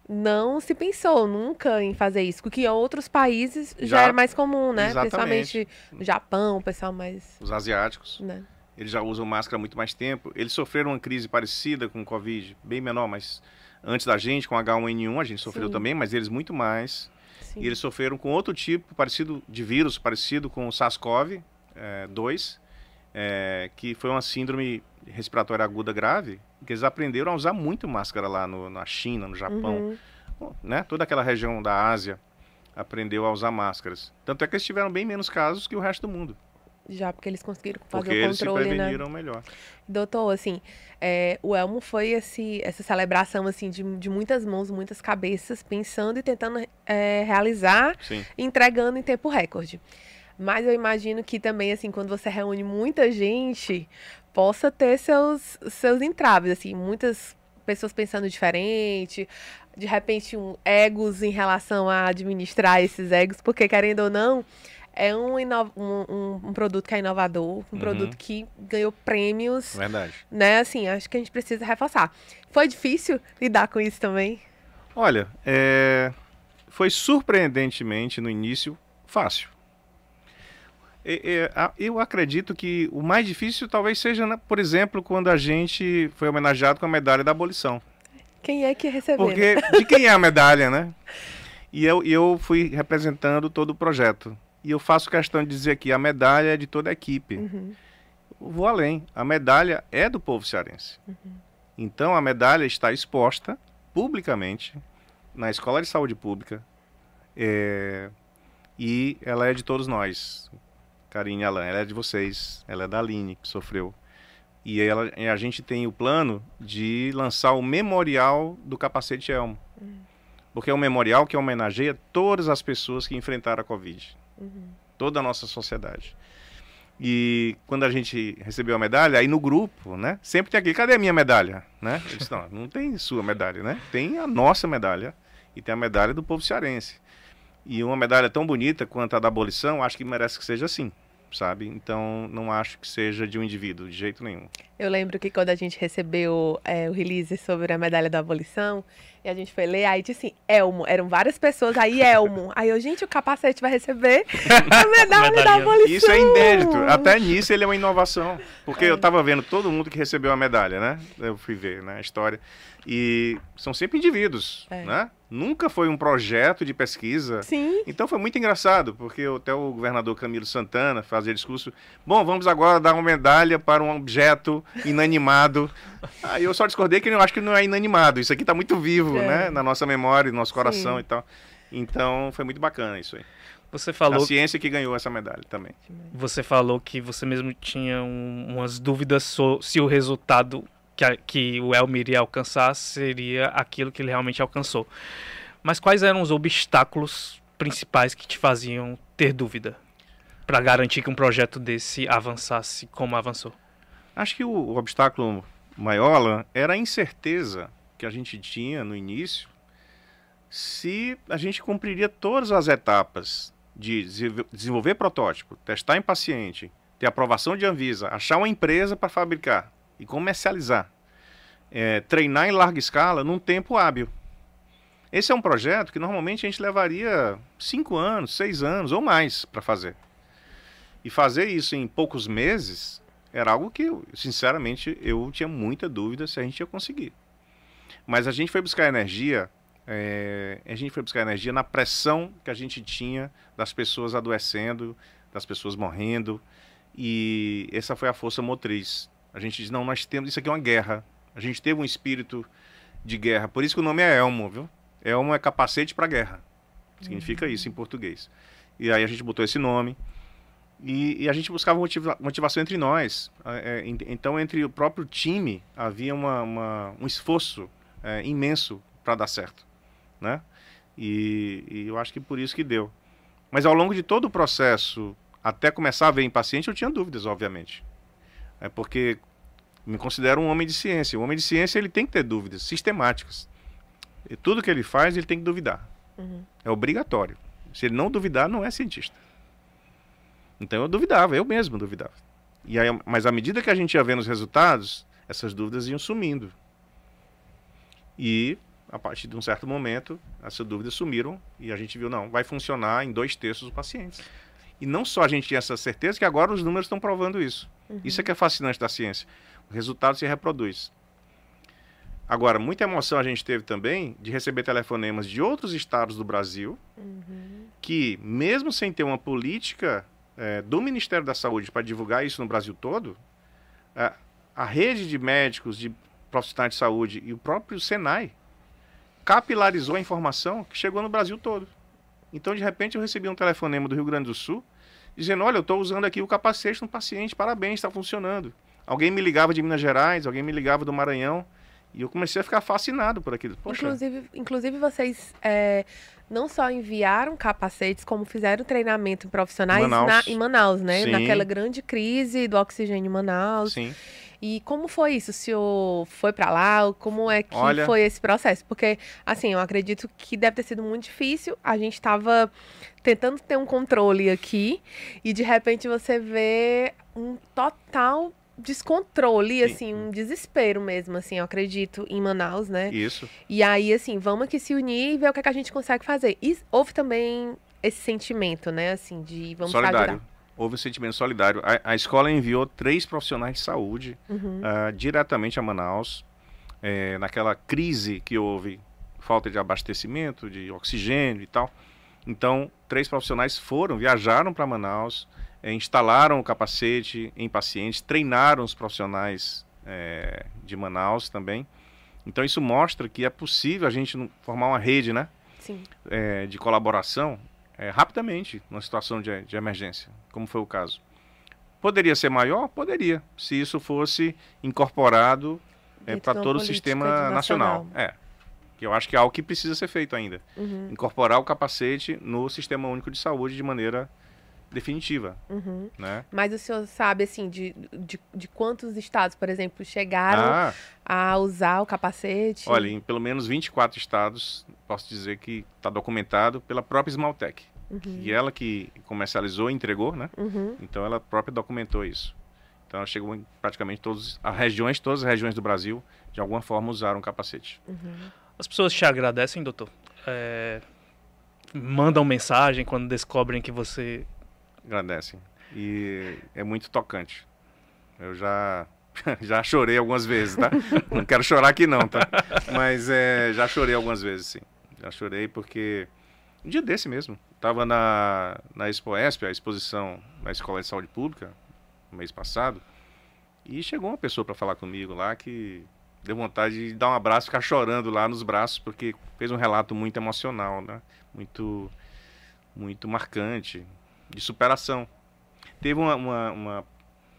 não se pensou nunca em fazer isso, porque em outros países já, Já- era mais comum, né? Exatamente. Principalmente no Japão, o pessoal mais, os asiáticos. né? Eles já usam máscara há muito mais tempo. Eles sofreram uma crise parecida com o Covid, bem menor, mas antes da gente, com H1N1, a gente sofreu Sim. também, mas eles muito mais. Sim. E eles sofreram com outro tipo parecido de vírus, parecido com o SARS-CoV-2, é, que foi uma síndrome respiratória aguda grave, que eles aprenderam a usar muito máscara lá no- na China, no Japão, Uhum. Né? Toda aquela região da Ásia aprendeu a usar máscaras. Tanto é que eles tiveram bem menos casos que o resto do mundo, Já porque eles conseguiram fazer porque o eles se controle, né? preveniram melhor. Doutor, assim, é, o Elmo foi esse, essa celebração, assim, de, de muitas mãos, muitas cabeças, pensando e tentando é, realizar, Sim. entregando em tempo recorde. Mas eu imagino que também, assim, quando você reúne muita gente, possa ter seus, seus entraves, assim, muitas pessoas pensando diferente, de repente um egos em relação a administrar esses egos, porque querendo ou não, é um, um- um produto que é inovador, um Uhum. produto que ganhou prêmios, Verdade. né? Assim, acho que a gente precisa reforçar. Foi difícil lidar com isso também? Olha, é, foi surpreendentemente no início fácil. E, a- eu acredito que o mais difícil talvez seja, né, por exemplo, quando a gente foi homenageado com a medalha da abolição. Quem é que recebeu? Porque de quem é a medalha, né? E eu, eu fui representando todo o projeto. E eu faço questão de dizer aqui, a medalha é de toda a equipe. Uhum. Vou além. A medalha é do povo cearense. Então a medalha está exposta publicamente na Escola de Saúde Pública é, e ela é de todos nós. Karine Alan, ela é de vocês, ela é da Aline, que sofreu. E ela, a gente tem o plano de lançar o memorial do capacete Elmo. Porque é um memorial que homenageia todas as pessoas que enfrentaram a Covid. Toda a nossa sociedade. E quando a gente recebeu a medalha, aí no grupo, né? Sempre tem aqui, cadê a minha medalha? Né? Eu disse, não, não tem sua medalha, né? Tem a nossa medalha e tem a medalha do povo cearense. E uma medalha tão bonita quanto a da abolição, acho que merece que seja assim, sabe? Então, não acho que seja de um indivíduo, de jeito nenhum. Eu lembro que quando a gente recebeu é, o release sobre a medalha da abolição, e a gente foi ler, aí disse assim, Elmo, eram várias pessoas, aí Elmo. Aí eu, gente, o capacete vai receber a medalha da abolição. Isso é inédito. Até nisso ele é uma inovação. Porque eu tava vendo todo mundo que recebeu a medalha, né? Eu fui ver né, a história. E são sempre indivíduos, É. né? Nunca foi um projeto de pesquisa. Sim, Então foi muito engraçado, porque até o governador Camilo Santana fazia discurso. Bom, vamos agora dar uma medalha para um objeto inanimado. Aí eu só discordei que eu acho que não é inanimado. Isso aqui está muito vivo, É. né? Na nossa memória, no nosso coração Sim. e tal. Então foi muito bacana isso aí. Você A falou, ciência que ganhou essa medalha também. você falou que você mesmo tinha um- umas dúvidas so- se o resultado que, a- que o Elmir ia alcançar seria aquilo que ele realmente alcançou. Mas quais eram os obstáculos principais que te faziam ter dúvida para garantir que um projeto desse avançasse como avançou? Acho que o, obstáculo maior era a incerteza que a gente tinha no início se a gente cumpriria todas as etapas de desenvol- desenvolver protótipo, testar em paciente, ter aprovação de Anvisa, achar uma empresa para fabricar e comercializar, é, treinar em larga escala num tempo hábil. Esse é um projeto que normalmente a gente levaria cinco anos, seis anos ou mais para fazer. E fazer isso em poucos meses era algo que, sinceramente, eu tinha muita dúvida se a gente ia conseguir. Mas a gente foi buscar energia, é, a gente foi buscar energia na pressão que a gente tinha das pessoas adoecendo, das pessoas morrendo, e essa foi a força motriz. A gente diz, não, nós temos, isso aqui é uma guerra. A gente teve um espírito de guerra, por isso que o nome é Elmo, viu? Elmo é capacete para guerra. Significa isso em português. E aí a gente botou esse nome. E, e a gente buscava motiva- motivação entre nós. É, é, ent- então, entre o próprio time, havia uma, uma- um esforço é, imenso para dar certo. Né? E, e eu acho que por isso que deu. Mas ao longo de todo o processo, até começar a ver em paciente, eu tinha dúvidas, obviamente. É porque me considero um homem de ciência. O homem de ciência ele tem que ter dúvidas sistemáticas. E tudo que ele faz, ele tem que duvidar. Uhum. É obrigatório. Se ele não duvidar, não é cientista. Então eu duvidava, eu mesmo duvidava. E aí, mas à medida que a gente ia vendo os resultados, essas dúvidas iam sumindo. E a partir de um certo momento, essas dúvidas sumiram e a gente viu, não, vai funcionar em dois terços dos pacientes. E não só a gente tinha essa certeza, que agora os números estão provando isso. Isso é que é fascinante da ciência. O resultado se reproduz. Agora, muita emoção a gente teve também de receber telefonemas de outros estados do Brasil Uhum. que, mesmo sem ter uma política eh, do Ministério da Saúde para divulgar isso no Brasil todo, a, a rede de médicos, de profissionais de saúde e o próprio Senai capilarizou a informação que chegou no Brasil todo. Então, de repente, eu recebi um telefonema do Rio Grande do Sul dizendo: Olha, eu estou usando aqui o capacete no paciente, parabéns, está funcionando. Alguém me ligava de Minas Gerais, alguém me ligava do Maranhão. E eu comecei a ficar fascinado por aquilo. Poxa, Inclusive, inclusive vocês é, não só enviaram capacetes, como fizeram treinamento em profissionais Manaus. na- em Manaus, né? Sim. Naquela grande crise do oxigênio em Manaus. sim. E como foi isso? O senhor foi pra lá? Como é que Olha- foi esse processo? Porque, assim, eu acredito que deve ter sido muito difícil. A gente estava tentando ter um controle aqui e de repente você vê um total descontrole, Sim. assim, um desespero mesmo, assim, eu acredito, em Manaus, né? Isso. E aí, assim, vamos aqui se unir e ver o que, é que a gente consegue fazer. E houve também esse sentimento, né, assim, de vamos solidário. ajudar. Houve um sentimento solidário. A, a escola enviou três profissionais de saúde Uhum. ah, diretamente a Manaus, eh, naquela crise que houve, falta de abastecimento, de oxigênio e tal. Então, três profissionais foram, viajaram para Manaus, eh, instalaram o capacete em pacientes, treinaram os profissionais eh, de Manaus também. Então, isso mostra que é possível a gente formar uma rede, né? Sim. eh, de colaboração eh, rapidamente numa situação de, de emergência, como foi o caso. Poderia ser maior? Poderia, se isso fosse incorporado de para todo o sistema nacional. nacional. É. Que eu acho que é algo que precisa ser feito ainda. Uhum. Incorporar o capacete no Sistema Único de Saúde de maneira definitiva, Uhum. né? Mas o senhor sabe, assim, de, de, de quantos estados, por exemplo, chegaram Ah, a usar o capacete? olha, em pelo menos 24 estados, posso dizer que está documentado pela própria Smaltec. Uhum. E ela que comercializou e entregou, né? Uhum. Então ela própria documentou isso. Então ela chegou em praticamente todas as regiões, todas as regiões do Brasil, de alguma forma usaram capacete. Uhum. As pessoas te agradecem, doutor? É, mandam mensagem quando descobrem que você. Agradecem. E é muito tocante. Eu já já chorei algumas vezes, tá? Não quero chorar aqui não, tá? Mas é, já chorei algumas vezes, sim. Já chorei porque um dia desse mesmo, estava na na Expo Esp, a exposição da Escola de Saúde Pública, no mês passado, E chegou uma pessoa para falar comigo lá que deu vontade de dar um abraço, ficar chorando lá nos braços, porque fez um relato muito emocional, né? Muito, muito marcante, de superação. Teve uma, uma, uma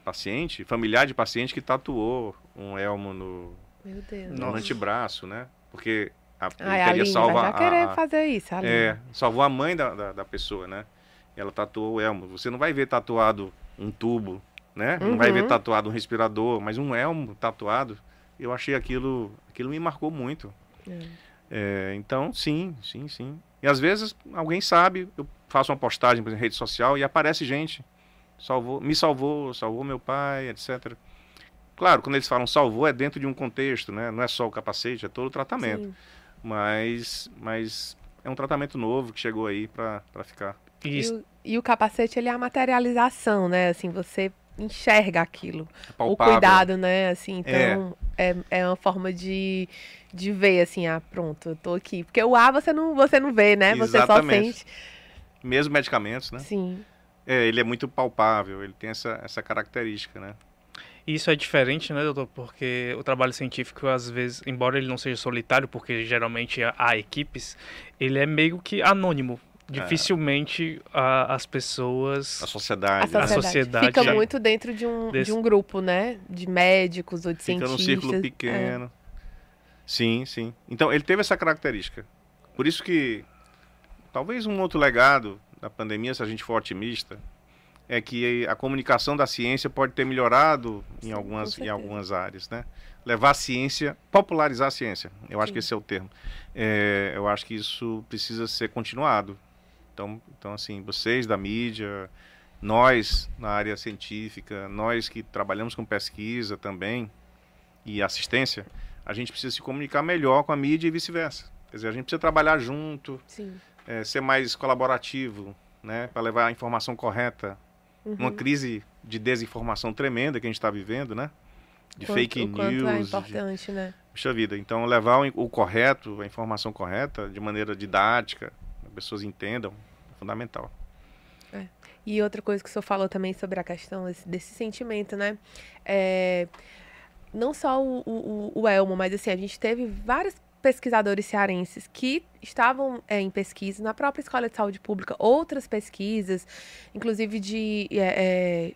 paciente, familiar de paciente, que tatuou um elmo no, Meu Deus. no antebraço, né? Porque a, ele Ai, a queria Aline salvar vai já a- querer a- fazer isso, Aline. é, salvou a mãe da, da, da pessoa, né? Ela tatuou o elmo. Você não vai ver tatuado um tubo, né? Não vai ver Uhum. tatuado um respirador, mas um elmo tatuado, eu achei aquilo, aquilo me marcou muito. É. É, então, sim, sim, sim. E às vezes alguém sabe, eu faço uma postagem por exemplo, em rede social e aparece gente. Salvou, me salvou, salvou meu pai, etc. Claro, quando eles falam salvou, é dentro de um contexto, né? Não é só o capacete, é todo o tratamento. Sim. Mas, mas é um tratamento novo que chegou aí para ficar. E, o, e o capacete, ele é a materialização, né? Assim, você enxerga aquilo. O palpável. cuidado, né? Assim, então é, é uma forma de, de ver, assim, ah, pronto, eu tô aqui. Porque o ar você não, você não vê, né? Você Exatamente. só sente. Mesmo medicamentos, né? Sim. É, ele é muito palpável, ele tem essa, essa característica, né? Isso é diferente, né, doutor? Porque o trabalho científico, às vezes, embora ele não seja solitário, porque geralmente há- equipes, ele é meio que anônimo. Dificilmente a- as pessoas. A A sociedade, né? sociedade, sociedade fica é- muito dentro de um, desse- de um grupo, né? De médicos ou de Fica num cientistas. círculo É. pequeno. Sim, sim. Então, ele teve essa característica. Por isso que, talvez um outro legado da pandemia, se a gente for otimista, é que a comunicação da ciência pode ter melhorado em Sim, algumas, com em algumas áreas, né? Levar a ciência, popularizar a ciência. Eu acho Sim. que esse é o termo. É, eu acho que isso precisa ser continuado. Então, então, assim, vocês da mídia, nós na área científica, nós que trabalhamos com pesquisa também e assistência, a gente precisa se comunicar melhor com a mídia e vice-versa. Quer dizer, a gente precisa trabalhar junto, Sim. É, ser mais colaborativo, né, para levar a informação correta. Uhum. Uma crise de desinformação tremenda que a gente está vivendo, né? De Quanto- fake quanto news. é de- importante, né? Puxa vida, então levar o, o correto, a informação correta, de maneira didática, as pessoas entendam, é fundamental. E outra coisa que o senhor falou também sobre a questão desse, desse sentimento, né? É, não só o, o, o Elmo, mas assim, a gente teve vários pesquisadores cearenses que estavam é, em pesquisa na própria Escola de Saúde Pública, outras pesquisas, inclusive de, é, é,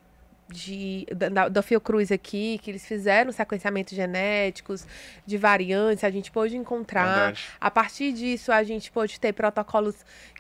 de da, da Fiocruz aqui, que eles fizeram sequenciamentos genéticos de variantes, a gente pôde encontrar. Verdade. A partir disso, a gente pôde ter protocolos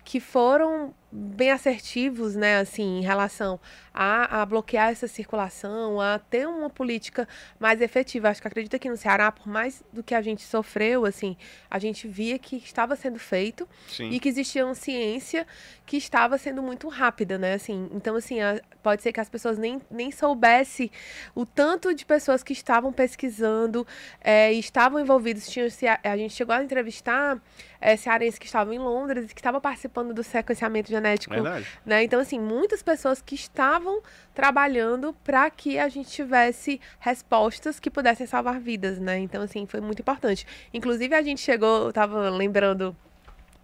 que foram bem assertivos, né, assim, em relação a, a bloquear essa circulação, a ter uma política mais efetiva. Acho que acredita que no Ceará, por mais do que a gente sofreu, assim, a gente via que estava sendo feito Sim. e que existia uma ciência que estava sendo muito rápida, né? Assim, então, assim, a- pode ser que as pessoas nem, nem soubessem o tanto de pessoas que estavam pesquisando é, e estavam envolvidos. Tinha, a gente chegou a entrevistar é, cearenses que estavam em Londres e que estavam participando do sequenciamento genético Verdade. né? Então, assim, muitas pessoas que estavam trabalhando para que a gente tivesse respostas que pudessem salvar vidas, né? Então, assim, foi muito importante. Inclusive, a gente chegou, eu tava lembrando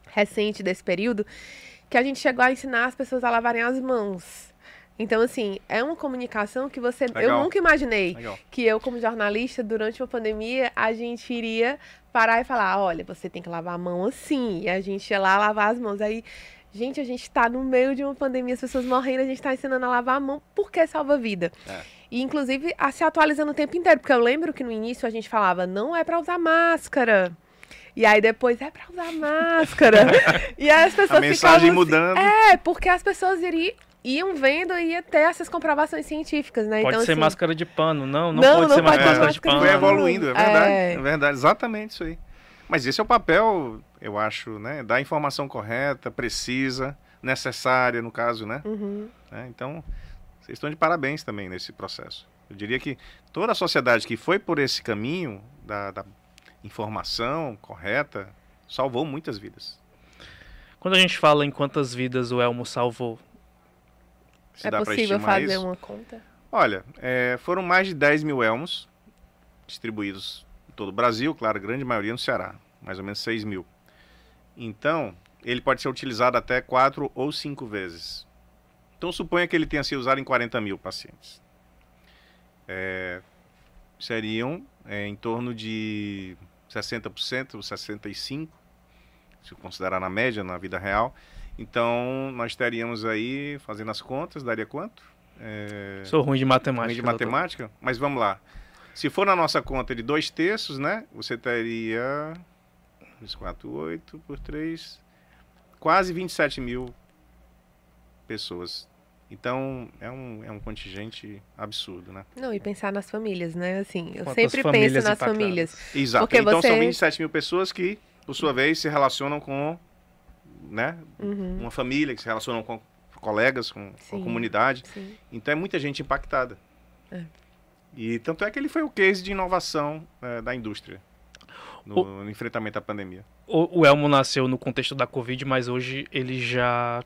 recente desse período, que a gente chegou a ensinar as pessoas a lavarem as mãos. Então, assim, é uma comunicação que você. Eu Legal. nunca imaginei Legal. que eu, como jornalista, durante uma pandemia, a gente iria parar e falar: olha, você tem que lavar a mão assim. E a gente ia lá lavar as mãos. Aí, gente, a gente tá no meio de uma pandemia, as pessoas morrendo, a gente tá ensinando a lavar a mão porque salva vida. É. E, inclusive, a se atualizando o tempo inteiro. Porque eu lembro que no início a gente falava: não é pra usar máscara. E aí depois é pra usar máscara. e aí as pessoas A mensagem assim, mudando. É, porque as pessoas iriam, iam vendo e ia ter essas comprovações científicas, né? Pode então, ser assim, máscara de pano. Não, não, Não, pode não ser mais pode ser máscara de máscara de pano. Foi evoluindo, é verdade. É. É. verdade, exatamente isso aí. Mas esse é o papel, eu acho, né? Da informação correta, precisa, necessária, no caso, né? Uhum. né? Então, vocês estão de parabéns também nesse processo. Eu diria que toda a sociedade que foi por esse caminho da, da informação correta salvou muitas vidas. Quando a gente fala em quantas vidas o Elmo salvou, Se É dá possível fazer isso. uma conta? Olha, é, foram mais de 10 mil elmos distribuídos em todo o Brasil, claro, a grande maioria no Ceará, mais ou menos 6 mil. Então, ele pode ser utilizado até quatro ou cinco vezes. Então, suponha que ele tenha sido usado em 40 mil pacientes. É, seriam é, em torno de 60%, 65%, se considerar na média, na vida real. Então, nós teríamos aí, fazendo as contas, daria quanto? É... Sou ruim de matemática. Ruim de matemática? Doutor. Mas vamos lá. Se for na nossa conta de dois terços, né? Você teria 248 por 3, quase 27 mil pessoas. Então, é um, é um contingente absurdo, né? Não, e pensar nas famílias, né? Assim, eu Quantas sempre penso nas impactadas? famílias. Exato. Porque então, você... são 27 mil pessoas que, por sua vez, se relacionam com né? Uhum. uma família, que se relacionam com colegas, com, com a comunidade. Sim. Então, é muita gente impactada. É. E tanto é que ele foi o case de inovação é, da indústria no, o, no, enfrentamento à pandemia. O, o, Elmo nasceu no contexto da Covid, mas hoje ele já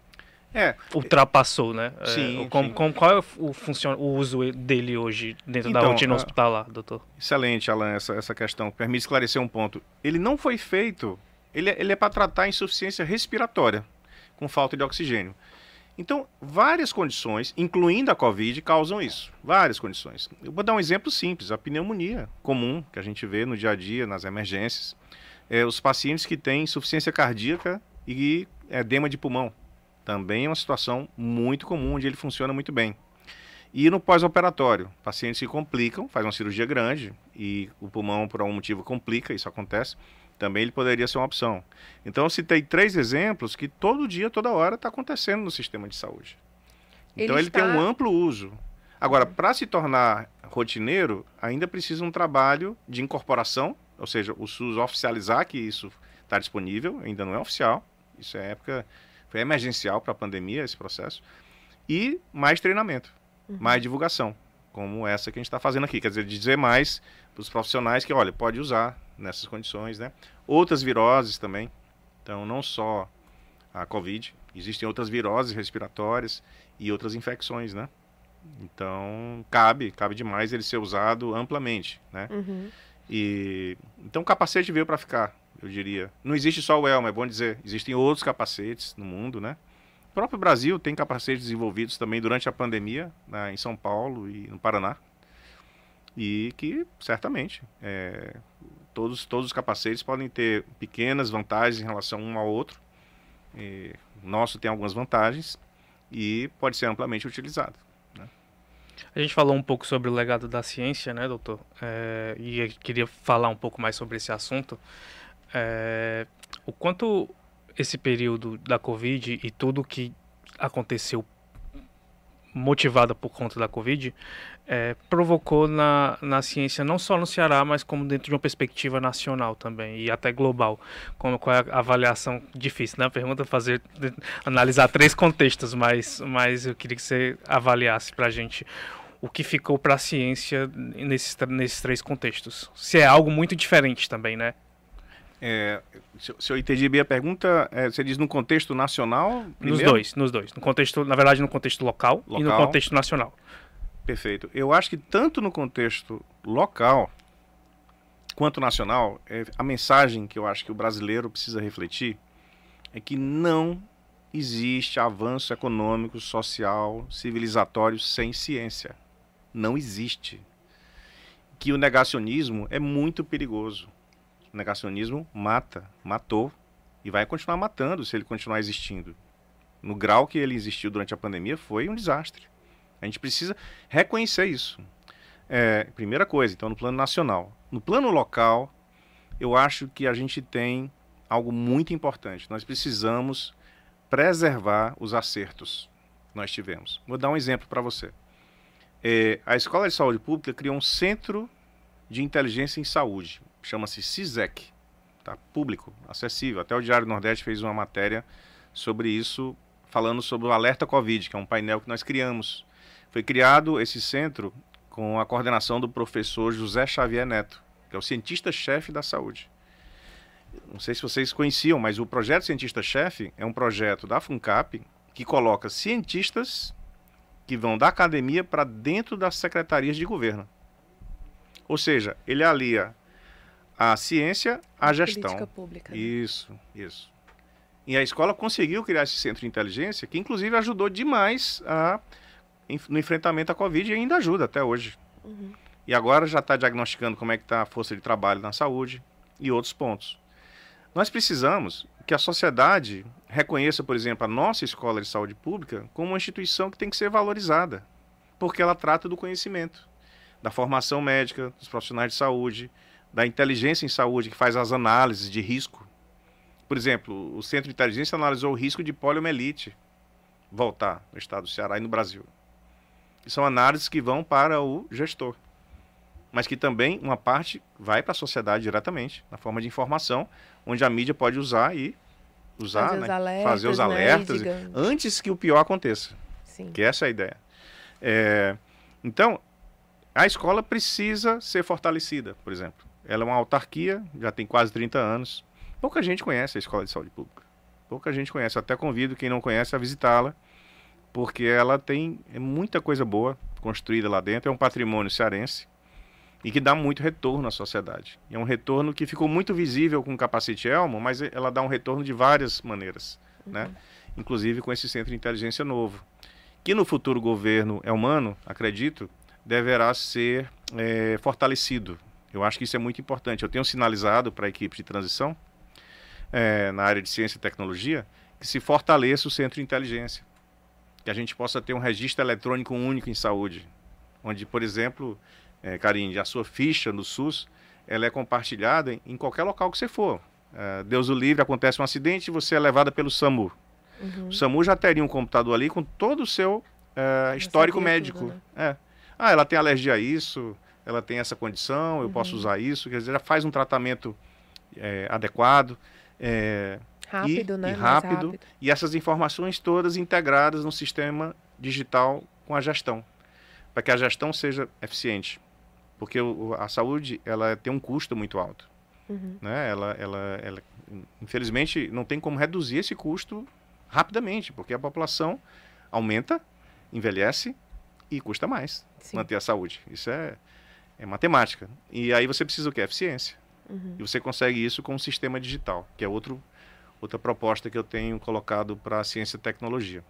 é, ultrapassou, né? É, sim, é, como, qual é o, funcion, o uso dele hoje dentro então, da rotina hospitalar, doutor? Excelente, Alan, essa, essa questão. Permite esclarecer um ponto. Ele não foi feito, ele, ele é para tratar insuficiência respiratória com falta de oxigênio. Então, várias condições, incluindo a Covid, causam isso. Várias condições. Eu vou dar um exemplo simples: a pneumonia comum que a gente vê no dia a dia, nas emergências. É, os pacientes que têm insuficiência cardíaca e edema de pulmão. Também é uma situação muito comum, onde ele funciona muito bem. E no pós-operatório, pacientes que complicam, faz uma cirurgia grande e o pulmão por algum motivo complica, isso acontece também ele poderia ser uma opção. Então eu citei três exemplos que todo dia, toda hora está acontecendo no sistema de saúde. Então ele, ele está... tem um amplo uso. Agora, para se tornar rotineiro, ainda precisa um trabalho de incorporação, ou seja, o SUS oficializar que isso está disponível, ainda não é oficial. Isso é época, foi emergencial para a pandemia esse processo. E mais treinamento, uhum. mais divulgação, como essa que a gente está fazendo aqui. Quer dizer, dizer mais para os profissionais que, olha, pode usar nessas condições, né? Outras viroses também. Então, não só a Covid, existem outras viroses respiratórias e outras infecções, né? Então, cabe, cabe demais ele ser usado amplamente, né? Uhum. E então o capacete veio para ficar, eu diria. Não existe só o Elma, é bom dizer. Existem outros capacetes no mundo, né? O próprio Brasil tem capacetes desenvolvidos também durante a pandemia, né, em São Paulo e no Paraná. E que certamente é, Todos, todos os capacetes podem ter pequenas vantagens em relação um ao outro. E o nosso tem algumas vantagens e pode ser amplamente utilizado. Né? A gente falou um pouco sobre o legado da ciência, né, doutor? É, e eu queria falar um pouco mais sobre esse assunto. É, o quanto esse período da Covid e tudo que aconteceu motivada por conta da Covid, é, provocou na, na ciência, não só no Ceará, mas como dentro de uma perspectiva nacional também, e até global. Como, qual é a avaliação difícil, né? A pergunta é fazer, analisar três contextos, mas, mas eu queria que você avaliasse para a gente o que ficou para a ciência nesses, nesses três contextos. Se é algo muito diferente também, né? É, se, se, eu entendi bem a pergunta, é, você diz no contexto nacional? Primeiro? Nos dois, nos dois. No contexto, na verdade, no contexto local, local, e no contexto nacional. Perfeito. Eu acho que tanto no contexto local quanto nacional, é, a mensagem que eu acho que o brasileiro precisa refletir é que não existe avanço econômico, social, civilizatório sem ciência. Não existe. Que o negacionismo é muito perigoso o negacionismo mata, matou e vai continuar matando se ele continuar existindo. No grau que ele existiu durante a pandemia foi um desastre. A gente precisa reconhecer isso. É, primeira coisa, então, no plano nacional. No plano local, eu acho que a gente tem algo muito importante. Nós precisamos preservar os acertos que nós tivemos. Vou dar um exemplo para você. É, a Escola de Saúde Pública criou um centro de inteligência em saúde chama-se CISEC, tá? público, acessível. Até o Diário Nordeste fez uma matéria sobre isso, falando sobre o Alerta Covid, que é um painel que nós criamos. Foi criado esse centro com a coordenação do professor José Xavier Neto, que é o cientista-chefe da saúde. Não sei se vocês conheciam, mas o projeto Cientista-Chefe é um projeto da FUNCAP que coloca cientistas que vão da academia para dentro das secretarias de governo. Ou seja, ele alia a ciência à gestão. Política pública. Né? Isso, isso. E a escola conseguiu criar esse centro de inteligência, que inclusive ajudou demais a, no enfrentamento à Covid e ainda ajuda até hoje. Uhum. E agora já está diagnosticando como é que está a força de trabalho na saúde e outros pontos. Nós precisamos que a sociedade reconheça, por exemplo, a nossa escola de saúde pública como uma instituição que tem que ser valorizada, porque ela trata do conhecimento, da formação médica dos profissionais de saúde, da inteligência em saúde, que faz as análises de risco. Por exemplo, o Centro de Inteligência analisou o risco de poliomielite voltar no estado do Ceará e no Brasil. São análises que vão para o gestor, mas que também uma parte vai para a sociedade diretamente, na forma de informação, onde a mídia pode usar e usar, fazer, né? os, alertas, fazer os alertas né? antes que o pior aconteça. Sim. Que essa é a ideia. É, então, a escola precisa ser fortalecida, por exemplo. Ela é uma autarquia, já tem quase 30 anos. Pouca gente conhece a Escola de Saúde Pública. Pouca gente conhece. Eu até convido quem não conhece a visitá-la, porque ela tem muita coisa boa construída lá dentro. É um patrimônio cearense e que dá muito retorno à sociedade. é um retorno que ficou muito visível com o capacete Elmo, mas ela dá um retorno de várias maneiras, uhum. né? Inclusive com esse centro de inteligência novo, que no futuro governo elmano, acredito, deverá ser é, fortalecido. Eu acho que isso é muito importante. Eu tenho sinalizado para a equipe de transição é, na área de ciência e tecnologia que se fortaleça o centro de inteligência, que a gente possa ter um registro eletrônico único em saúde, onde, por exemplo, é, Karine, a sua ficha no SUS, ela é compartilhada em, em qualquer local que você for. É, Deus o livre, acontece um acidente e você é levada pelo SAMU. Uhum. O SAMU já teria um computador ali com todo o seu é, histórico médico. Tudo, né? é. Ah, ela tem alergia a isso, ela tem essa condição, eu uhum. posso usar isso, quer dizer, já faz um tratamento adequado. Rápido, e, né? E rápido, rápido. E essas informações todas integradas no sistema digital com a gestão, para que a gestão seja eficiente porque o, a saúde ela tem um custo muito alto. Uhum. Né? Ela, ela, ela, infelizmente, não tem como reduzir esse custo rapidamente, porque a população aumenta, envelhece e custa mais Sim. manter a saúde. Isso é, é matemática. E aí você precisa o quê? Eficiência. Uhum. E você consegue isso com um sistema digital, que é outro, outra proposta que eu tenho colocado para a ciência e tecnologia.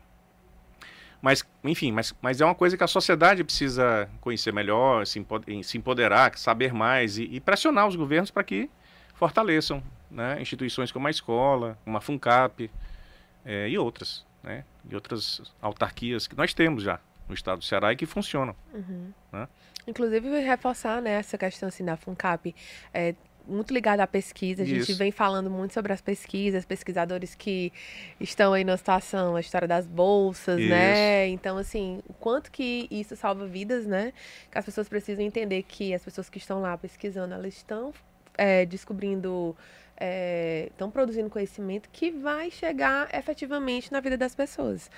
Mas, enfim, mas, mas é uma coisa que a sociedade precisa conhecer melhor, se, empoderar, saber mais e, e pressionar os governos para que fortaleçam né, instituições como a escola, como a FUNCAP é, e outras, né, e outras autarquias que nós temos já no estado do Ceará e que funcionam. Uhum. Né? Inclusive, reforçar né, essa questão assim, da FUNCAP. É, muito ligado à pesquisa. A gente Isso. vem falando muito sobre as pesquisas, pesquisadores que estão aí na situação, a história das bolsas, isso. né? Então, assim, o quanto que isso salva vidas, né? Que as pessoas precisam entender que as pessoas que estão lá pesquisando, elas estão é, descobrindo, estão é, produzindo conhecimento que vai chegar efetivamente na vida das pessoas.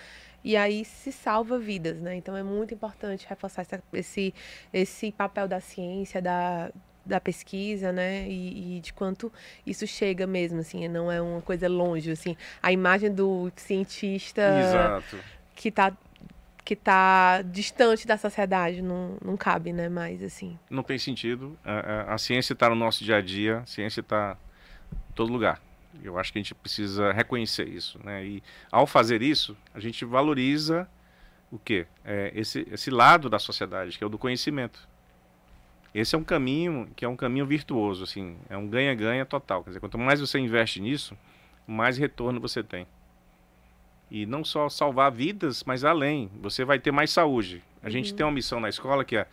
E aí se salva vidas, né? Então é muito importante reforçar essa, esse, esse papel da ciência, da, da pesquisa, né? E, e, de quanto isso chega mesmo, assim, não é uma coisa longe, assim. A imagem do cientista Exato. que está que tá distante da sociedade não, não cabe, né? Mais assim. Não tem sentido. A, a, a ciência está no nosso dia a dia, a ciência está em todo lugar. Eu acho que a gente precisa reconhecer isso, né? E ao fazer isso, a gente valoriza o quê? É, esse, esse lado da sociedade, que é o do conhecimento. Esse é um caminho que é um caminho virtuoso, assim, é um ganha-ganha total. Quer dizer, quanto mais você investe nisso, mais retorno você tem. E não só salvar vidas, mas além, você vai ter mais saúde. A uhum. gente tem uma missão na escola que é,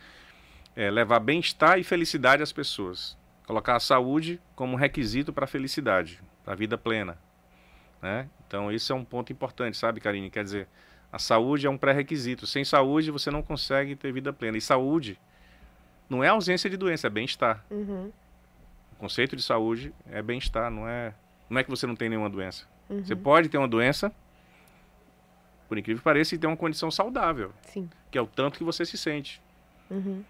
é levar bem-estar e felicidade às pessoas. Colocar a saúde como requisito para a felicidade, para a vida plena. Né? Então, esse é um ponto importante, sabe, Karine? Quer dizer, a saúde é um pré-requisito. Sem saúde, você não consegue ter vida plena. E saúde não é ausência de doença, é bem-estar. Uhum. O conceito de saúde é bem-estar, não é, não é que você não tem nenhuma doença. Uhum. Você pode ter uma doença, por incrível que pareça, e ter uma condição saudável. Sim. Que é o tanto que você se sente. Uhum.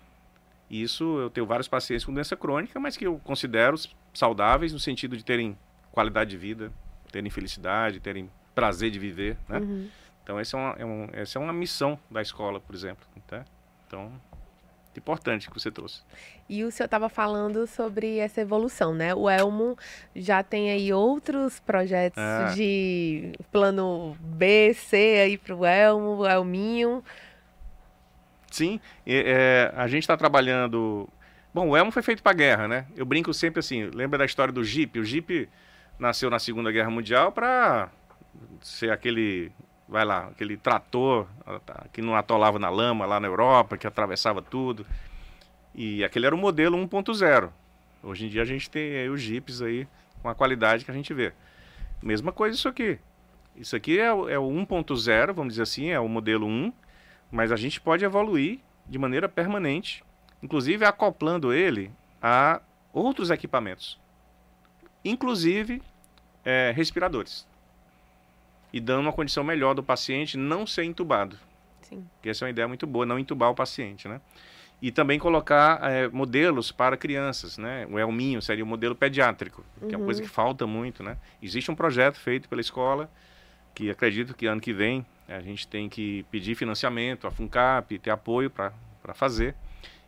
Isso, eu tenho vários pacientes com doença crônica, mas que eu considero saudáveis no sentido de terem qualidade de vida, terem felicidade, terem prazer de viver, né? Uhum. Então, essa é, uma, é um, essa é uma missão da escola, por exemplo. Tá? Então, importante que você trouxe. E o senhor estava falando sobre essa evolução, né? O Elmo já tem aí outros projetos ah. de plano B, C aí para o Elmo, o Elminho. Sim, é, a gente está trabalhando. Bom, o Elmo foi feito para guerra, né? Eu brinco sempre assim. Lembra da história do Jeep? O Jeep nasceu na Segunda Guerra Mundial para ser aquele, vai lá, aquele trator que não atolava na lama lá na Europa, que atravessava tudo. E aquele era o modelo 1.0. Hoje em dia a gente tem os Jeeps aí com a qualidade que a gente vê. Mesma coisa isso aqui. Isso aqui é, o, é o 1.0, vamos dizer assim, é o modelo 1, mas a gente pode evoluir de maneira permanente, inclusive acoplando ele a outros equipamentos, inclusive é, respiradores, e dando uma condição melhor do paciente não ser entubado. Sim. Que essa é uma ideia muito boa, não entubar o paciente, né? E também colocar é, modelos para crianças, né? O Elminho seria o modelo pediátrico, que uhum. é uma coisa uhum. que falta muito, né? Existe um projeto feito pela escola, que acredito que ano que vem a gente tem que pedir financiamento, a FUNCAP, ter apoio para fazer.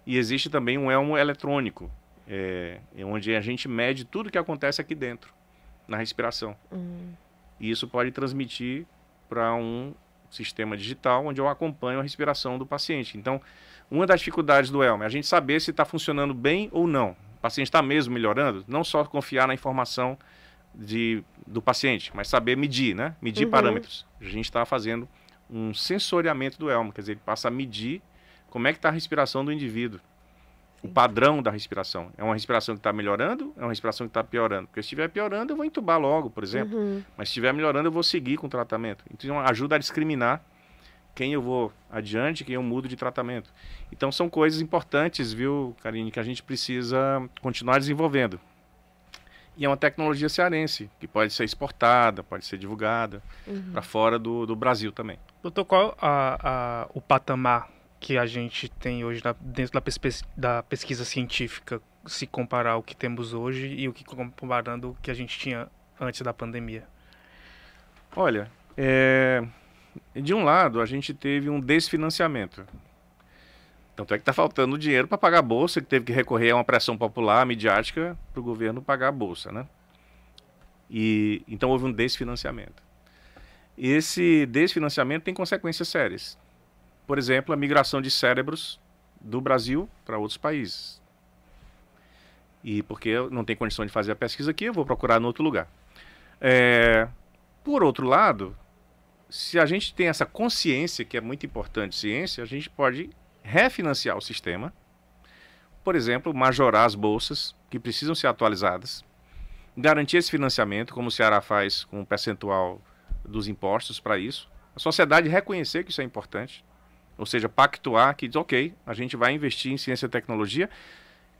E existe também um elmo eletrônico, é, onde a gente mede tudo que acontece aqui dentro, na respiração. Uhum. E isso pode transmitir para um sistema digital, onde eu acompanho a respiração do paciente. Então, uma das dificuldades do Elmer é a gente saber se está funcionando bem ou não. O paciente está mesmo melhorando, não só confiar na informação de, do paciente, mas saber medir, né? Medir uhum. parâmetros. A gente está fazendo um sensoriamento do Elmo, quer dizer, ele passa a medir como é que está a respiração do indivíduo. Sim. O padrão da respiração. É uma respiração que está melhorando? É uma respiração que está piorando? Porque se estiver piorando, eu vou entubar logo, por exemplo. Uhum. Mas se estiver melhorando, eu vou seguir com o tratamento. Então, ajuda a discriminar quem eu vou adiante, quem eu mudo de tratamento. Então são coisas importantes, viu, Karine, que a gente precisa continuar desenvolvendo. E é uma tecnologia cearense, que pode ser exportada, pode ser divulgada uhum. para fora do, do Brasil também. Doutor, qual a, a, o patamar que a gente tem hoje na, dentro da, pesquisa, da pesquisa científica, se comparar o que temos hoje e o que comparando o que a gente tinha antes da pandemia? Olha, é, de um lado, a gente teve um desfinanciamento. Tanto é que está faltando dinheiro para pagar a bolsa, que teve que recorrer a uma pressão popular, midiática, para o governo pagar a bolsa, né? E, então houve um desfinanciamento. Esse desfinanciamento tem consequências sérias. Por exemplo, a migração de cérebros do Brasil para outros países. E porque eu não tenho condição de fazer a pesquisa aqui, eu vou procurar em outro lugar. É, por outro lado, se a gente tem essa consciência, que é muito importante ciência, a gente pode refinanciar o sistema. Por exemplo, majorar as bolsas que precisam ser atualizadas, garantir esse financiamento, como o Ceará faz com o percentual dos impostos para isso. A sociedade reconhecer que isso é importante, ou seja, pactuar que diz, ok, a gente vai investir em ciência e tecnologia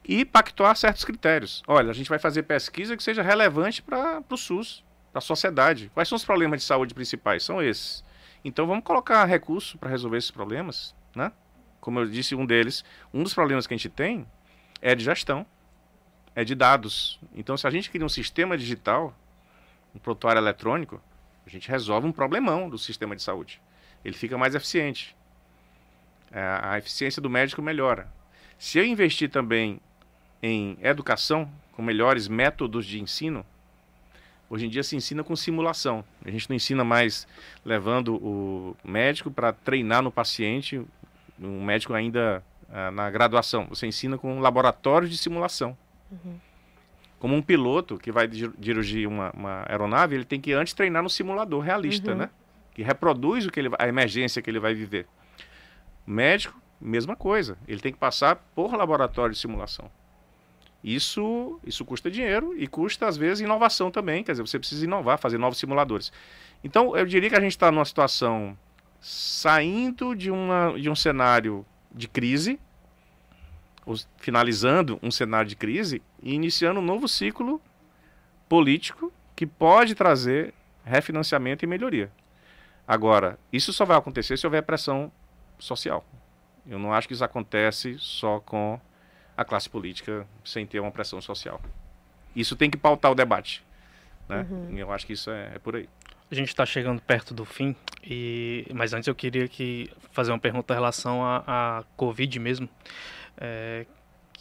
e pactuar certos critérios. Olha, a gente vai fazer pesquisa que seja relevante para o SUS, para a sociedade. Quais são os problemas de saúde principais? São esses. Então vamos colocar recurso para resolver esses problemas, né? Como eu disse, um deles, um dos problemas que a gente tem é de gestão, é de dados. Então, se a gente cria um sistema digital, um prontuário eletrônico, a gente resolve um problemão do sistema de saúde. Ele fica mais eficiente. É, a eficiência do médico melhora. Se eu investir também em educação, com melhores métodos de ensino, Hoje em dia se ensina com simulação. A gente não ensina mais levando o médico para treinar no paciente, um médico ainda ah, na graduação. Você ensina com laboratórios de simulação. Uhum. Como um piloto que vai dirigir uma, uma, aeronave, ele tem que antes treinar no simulador realista, uhum. né? Que reproduz o que ele, a emergência que ele vai viver. Médico, mesma coisa. Ele tem que passar por laboratório de simulação. Isso, isso custa dinheiro e custa, às vezes, inovação também. Quer dizer, você precisa inovar, fazer novos simuladores. Então, eu diria que a gente está numa situação saindo de, uma, de um cenário de crise, finalizando um cenário de crise e iniciando um novo ciclo político que pode trazer refinanciamento e melhoria. Agora, isso só vai acontecer se houver pressão social. Eu não acho que isso acontece só com a classe política sem ter uma pressão social. Isso tem que pautar o debate. Né? Uhum. Eu acho que isso é, é por aí. A gente está chegando perto do fim, e mas antes eu queria que fazer uma pergunta em relação à, à Covid mesmo. É,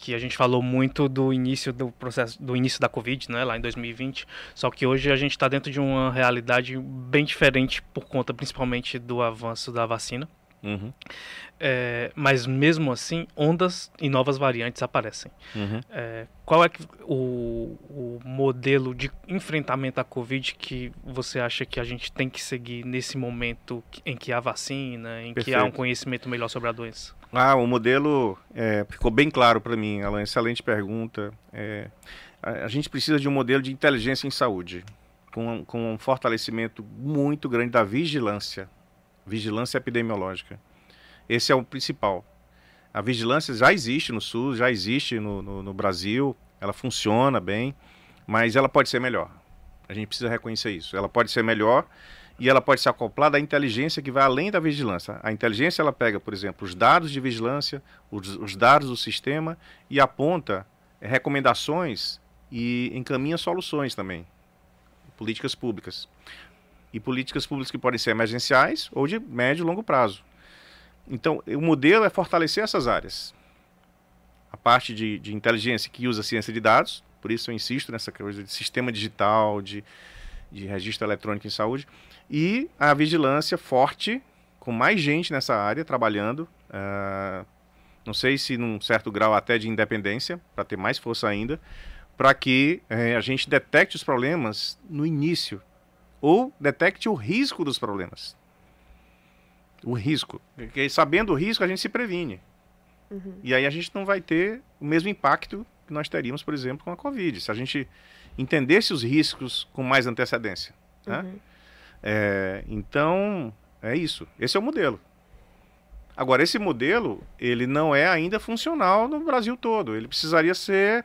que a gente falou muito do início do processo, do início da Covid, né, lá em 2020. Só que hoje a gente está dentro de uma realidade bem diferente por conta, principalmente, do avanço da vacina. Uhum. É, mas mesmo assim, ondas e novas variantes aparecem. Uhum. É, qual é o, o modelo de enfrentamento à Covid que você acha que a gente tem que seguir nesse momento em que há vacina, em que há um Perfeito. conhecimento melhor sobre a doença? Ah, o modelo é, ficou bem claro para mim, Alan. Excelente pergunta. É, a, a gente precisa de um modelo de inteligência em saúde, com, com um fortalecimento muito grande da vigilância, vigilância epidemiológica. Esse é o principal. A vigilância já existe no SUS, já existe no, no, no Brasil, ela funciona bem, mas ela pode ser melhor. A gente precisa reconhecer isso. Ela pode ser melhor e ela pode se acoplar da inteligência que vai além da vigilância. A inteligência ela pega, por exemplo, os dados de vigilância, os, os dados do sistema e aponta recomendações e encaminha soluções também, políticas públicas. E políticas públicas que podem ser emergenciais ou de médio e longo prazo. Então, o modelo é fortalecer essas áreas. A parte de, de inteligência que usa ciência de dados, por isso eu insisto nessa coisa de sistema digital, de, de registro eletrônico em saúde, e a vigilância forte, com mais gente nessa área trabalhando, ah, não sei se num certo grau até de independência, para ter mais força ainda, para que eh, a gente detecte os problemas no início, ou detecte o risco dos problemas. O risco. Porque sabendo o risco, a gente se previne. Uhum. E aí a gente não vai ter o mesmo impacto que nós teríamos, por exemplo, com a Covid. Se a gente entendesse os riscos com mais antecedência. Né? Uhum. É, então, é isso. Esse é o modelo. Agora, esse modelo, ele não é ainda funcional no Brasil todo. Ele precisaria ser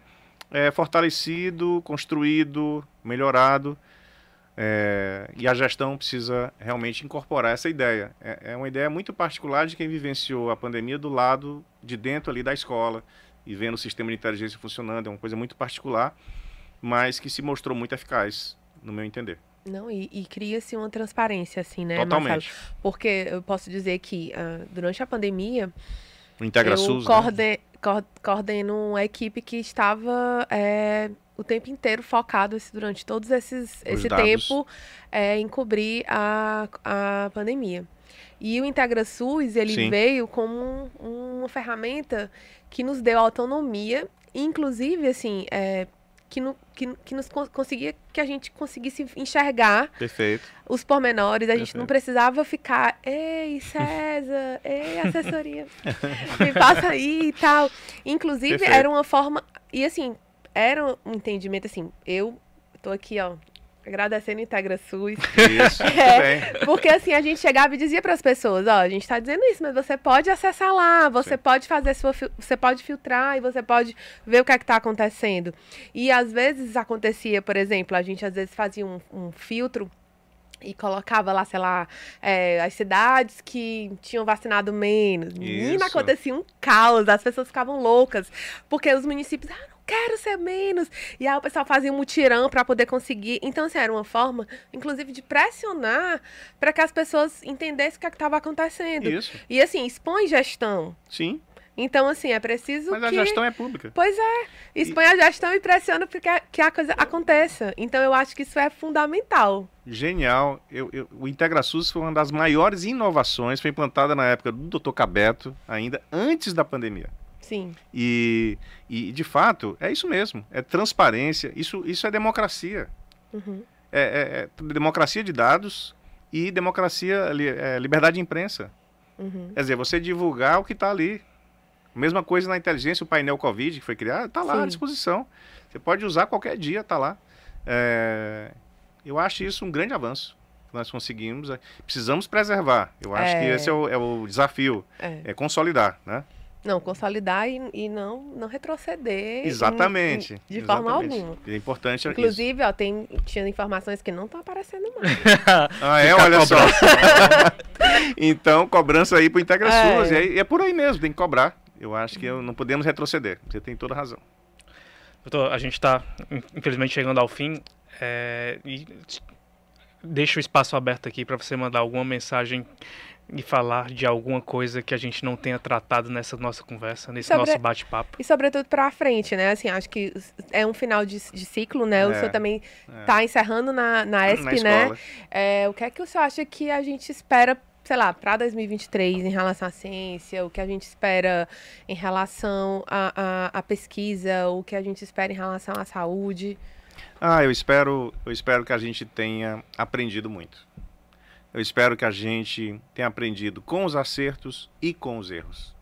é, fortalecido, construído, melhorado. É, e a gestão precisa realmente incorporar essa ideia. É, é uma ideia muito particular de quem vivenciou a pandemia do lado de dentro ali da escola e vendo o sistema de inteligência funcionando. É uma coisa muito particular, mas que se mostrou muito eficaz, no meu entender. Não, e, e cria-se uma transparência, assim, né, Totalmente. Marcelo? Porque eu posso dizer que ah, durante a pandemia, O Integra eu SUS, né? coorde- coor- coordeno uma equipe que estava é, o tempo inteiro focado durante todos esses esse dados. tempo é, em cobrir a, a pandemia. E o IntegraSUS, ele Sim. veio como um- uma ferramenta que nos deu autonomia, inclusive, assim, é, que, no- que, que nos con- conseguia que a gente conseguisse enxergar Perfeito. os pormenores, a gente não Perfeito. precisava ficar, ei, César, ei, assessoria, me passa aí e tal. Inclusive, Perfeito. era uma forma, e assim, era um entendimento assim, eu tô aqui, ó, agradecendo o Integra SUS, Isso, É. porque assim, a gente chegava e dizia para as pessoas, ó, a gente tá dizendo isso, mas você pode acessar lá, você Sim. pode fazer sua, você pode filtrar e você pode ver o que é que tá acontecendo. E às vezes acontecia, por exemplo, a gente às vezes fazia um, um filtro e colocava lá, sei lá, é, as cidades que tinham vacinado menos. Menina, acontecia um caos, as pessoas ficavam loucas, porque os municípios, ah, quero ser menos. E aí o pessoal fazia um mutirão para poder conseguir. Então, assim, era uma forma, inclusive, de pressionar para que as pessoas entendessem o que estava acontecendo. Isso, E assim, expõe gestão. sim. Então, assim, é preciso Mas a que... gestão é pública. Pois é, expõe a gestão e pressiona para que, a- que a coisa aconteça. Então, eu acho que isso é fundamental. Genial. Eu, eu- o IntegraSUS foi uma das maiores inovações, foi implantada na época do Dr. Cabeto, ainda antes da pandemia. Sim. E, e, de fato, é isso mesmo. É transparência. Isso, isso é democracia. Uhum. É, é- é democracia de dados e democracia, li- é, liberdade de imprensa. Uhum. Quer dizer, você divulgar o que está ali. Mesma coisa na inteligência, o painel Covid que foi criado, está lá Sim. à disposição. Você pode usar qualquer dia, está lá. É, eu acho isso um grande avanço que nós conseguimos. É, Precisamos preservar. Eu acho que É. esse é o, é o desafio, É. é consolidar, né? Não, consolidar e, e não, não retroceder. Exatamente. em- de forma exatamente. alguma. É importante isso. Inclusive, ó, tem, tinha informações que não estão aparecendo mais. Ah, é? Olha só. então, cobrança aí pro Integra É. E aí- é por aí mesmo, tem que cobrar. Eu acho que eu- não podemos retroceder. Você tem toda a razão. Doutor, a gente está, infelizmente, chegando ao fim. é, e deixo o espaço aberto aqui para você mandar alguma mensagem e falar de alguma coisa que a gente não tenha tratado nessa nossa conversa, nesse Sobre- nosso bate-papo. E sobretudo pra frente, né? Assim, acho que é um final de, de ciclo, né? O É, senhor também é. tá encerrando na, na ESP, Na né? É, o que é que o senhor acha que a gente espera sei lá, para 2023 em relação à ciência, o que a gente espera em relação à, à, à pesquisa, o que a gente espera em relação à saúde? Ah, eu espero, eu espero que a gente tenha aprendido muito. Eu espero que a gente tenha aprendido com os acertos e com os erros.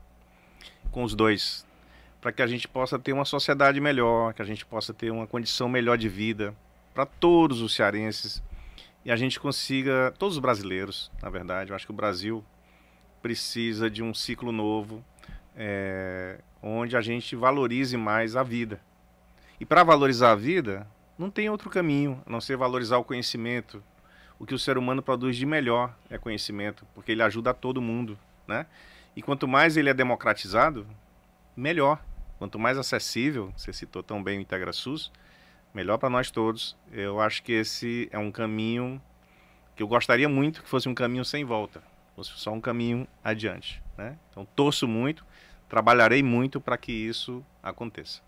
Com os dois. Para que a gente possa ter uma sociedade melhor, que a gente possa ter uma condição melhor de vida para todos os cearenses e a gente consiga, todos os brasileiros, na verdade, eu acho que o Brasil precisa de um ciclo novo, é, onde a gente valorize mais a vida. E para valorizar a vida, não tem outro caminho a não ser valorizar o conhecimento. O que o ser humano produz de melhor é conhecimento, porque ele ajuda a todo mundo, né? E quanto mais ele é democratizado, melhor. Quanto mais acessível, você citou tão bem o IntegraSUS, melhor para nós todos. Eu acho que esse é um caminho que eu gostaria muito que fosse um caminho sem volta, fosse só um caminho adiante. Né? Então, torço muito, trabalharei muito para que isso aconteça.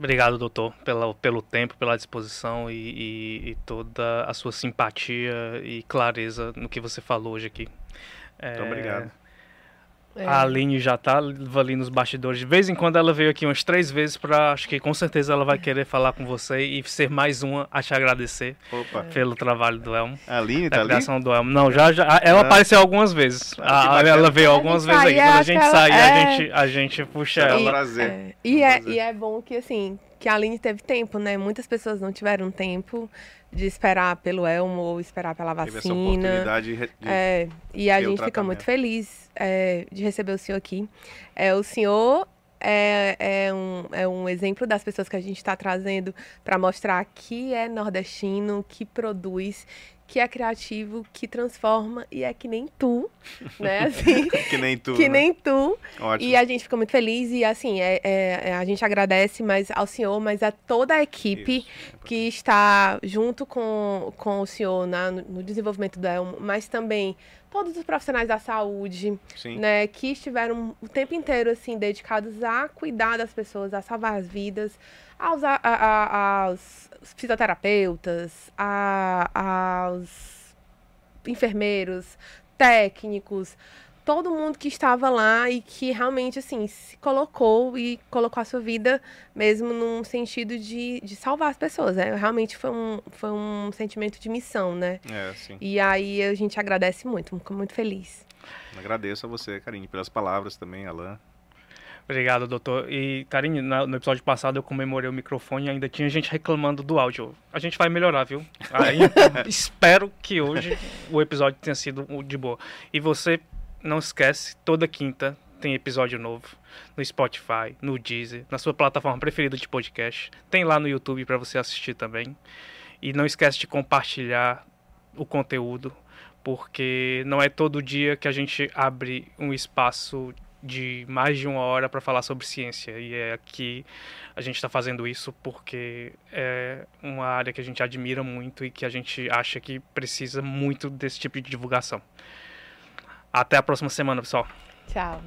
Obrigado, doutor, pela, pelo tempo, pela disposição e, e, e, toda a sua simpatia e clareza no que você falou hoje aqui. Muito é... obrigado. É. A Aline já tá ali nos bastidores. De vez em quando ela veio aqui umas três vezes para, acho que com certeza ela vai querer falar com você e ser mais uma a te agradecer Opa. pelo trabalho do Elmo. A Aline tá criação ali? do Elmo. Não, já, já ela ah. apareceu algumas vezes. Ah, ela veio algumas vezes aí. Quando a gente sai, é... a gente a gente puxa é ela. Um prazer. É. E, é, e é bom que assim, que a Aline teve tempo, né? Muitas pessoas não tiveram tempo de esperar pelo Elmo ou esperar pela vacina. Teve essa oportunidade de, é, e a gente fica muito feliz é, de receber o senhor aqui. É, o senhor é, é, um, é um exemplo das pessoas que a gente está trazendo para mostrar que é nordestino, que produz, que é criativo, que transforma e é que nem tu, né? Assim, que nem tu. Que né? nem tu. Ótimo. E a gente fica muito feliz e assim, é, é, é a gente agradece mais ao senhor, mas a toda a equipe Isso, é que está junto com, com o senhor na, no desenvolvimento do Elmo, mas também todos os profissionais da saúde, Sim. né, que estiveram o tempo inteiro assim dedicados a cuidar das pessoas, a salvar as vidas, aos, a, a, aos fisioterapeutas, a, aos enfermeiros, técnicos, todo mundo que estava lá e que realmente, assim, se colocou e colocou a sua vida mesmo num sentido de, de salvar as pessoas, né? Realmente foi um, foi um sentimento de missão, né? É, sim. E aí a gente agradece muito, fico muito feliz. Agradeço a você, Karine, pelas palavras também, Alain. Obrigado, doutor. E, Karine, no episódio passado eu comemorei o microfone e ainda tinha gente reclamando do áudio. A gente vai melhorar, viu? Aí, espero que hoje o episódio tenha sido de boa. E você, não esquece, toda quinta tem episódio novo no Spotify, no Deezer, na sua plataforma preferida de podcast. Tem lá no YouTube para você assistir também. E não esquece de compartilhar o conteúdo, porque não é todo dia que a gente abre um espaço de mais de uma hora para falar sobre ciência. E é aqui a gente está fazendo isso porque é uma área que a gente admira muito e que a gente acha que precisa muito desse tipo de divulgação. Até a próxima semana, pessoal. Tchau.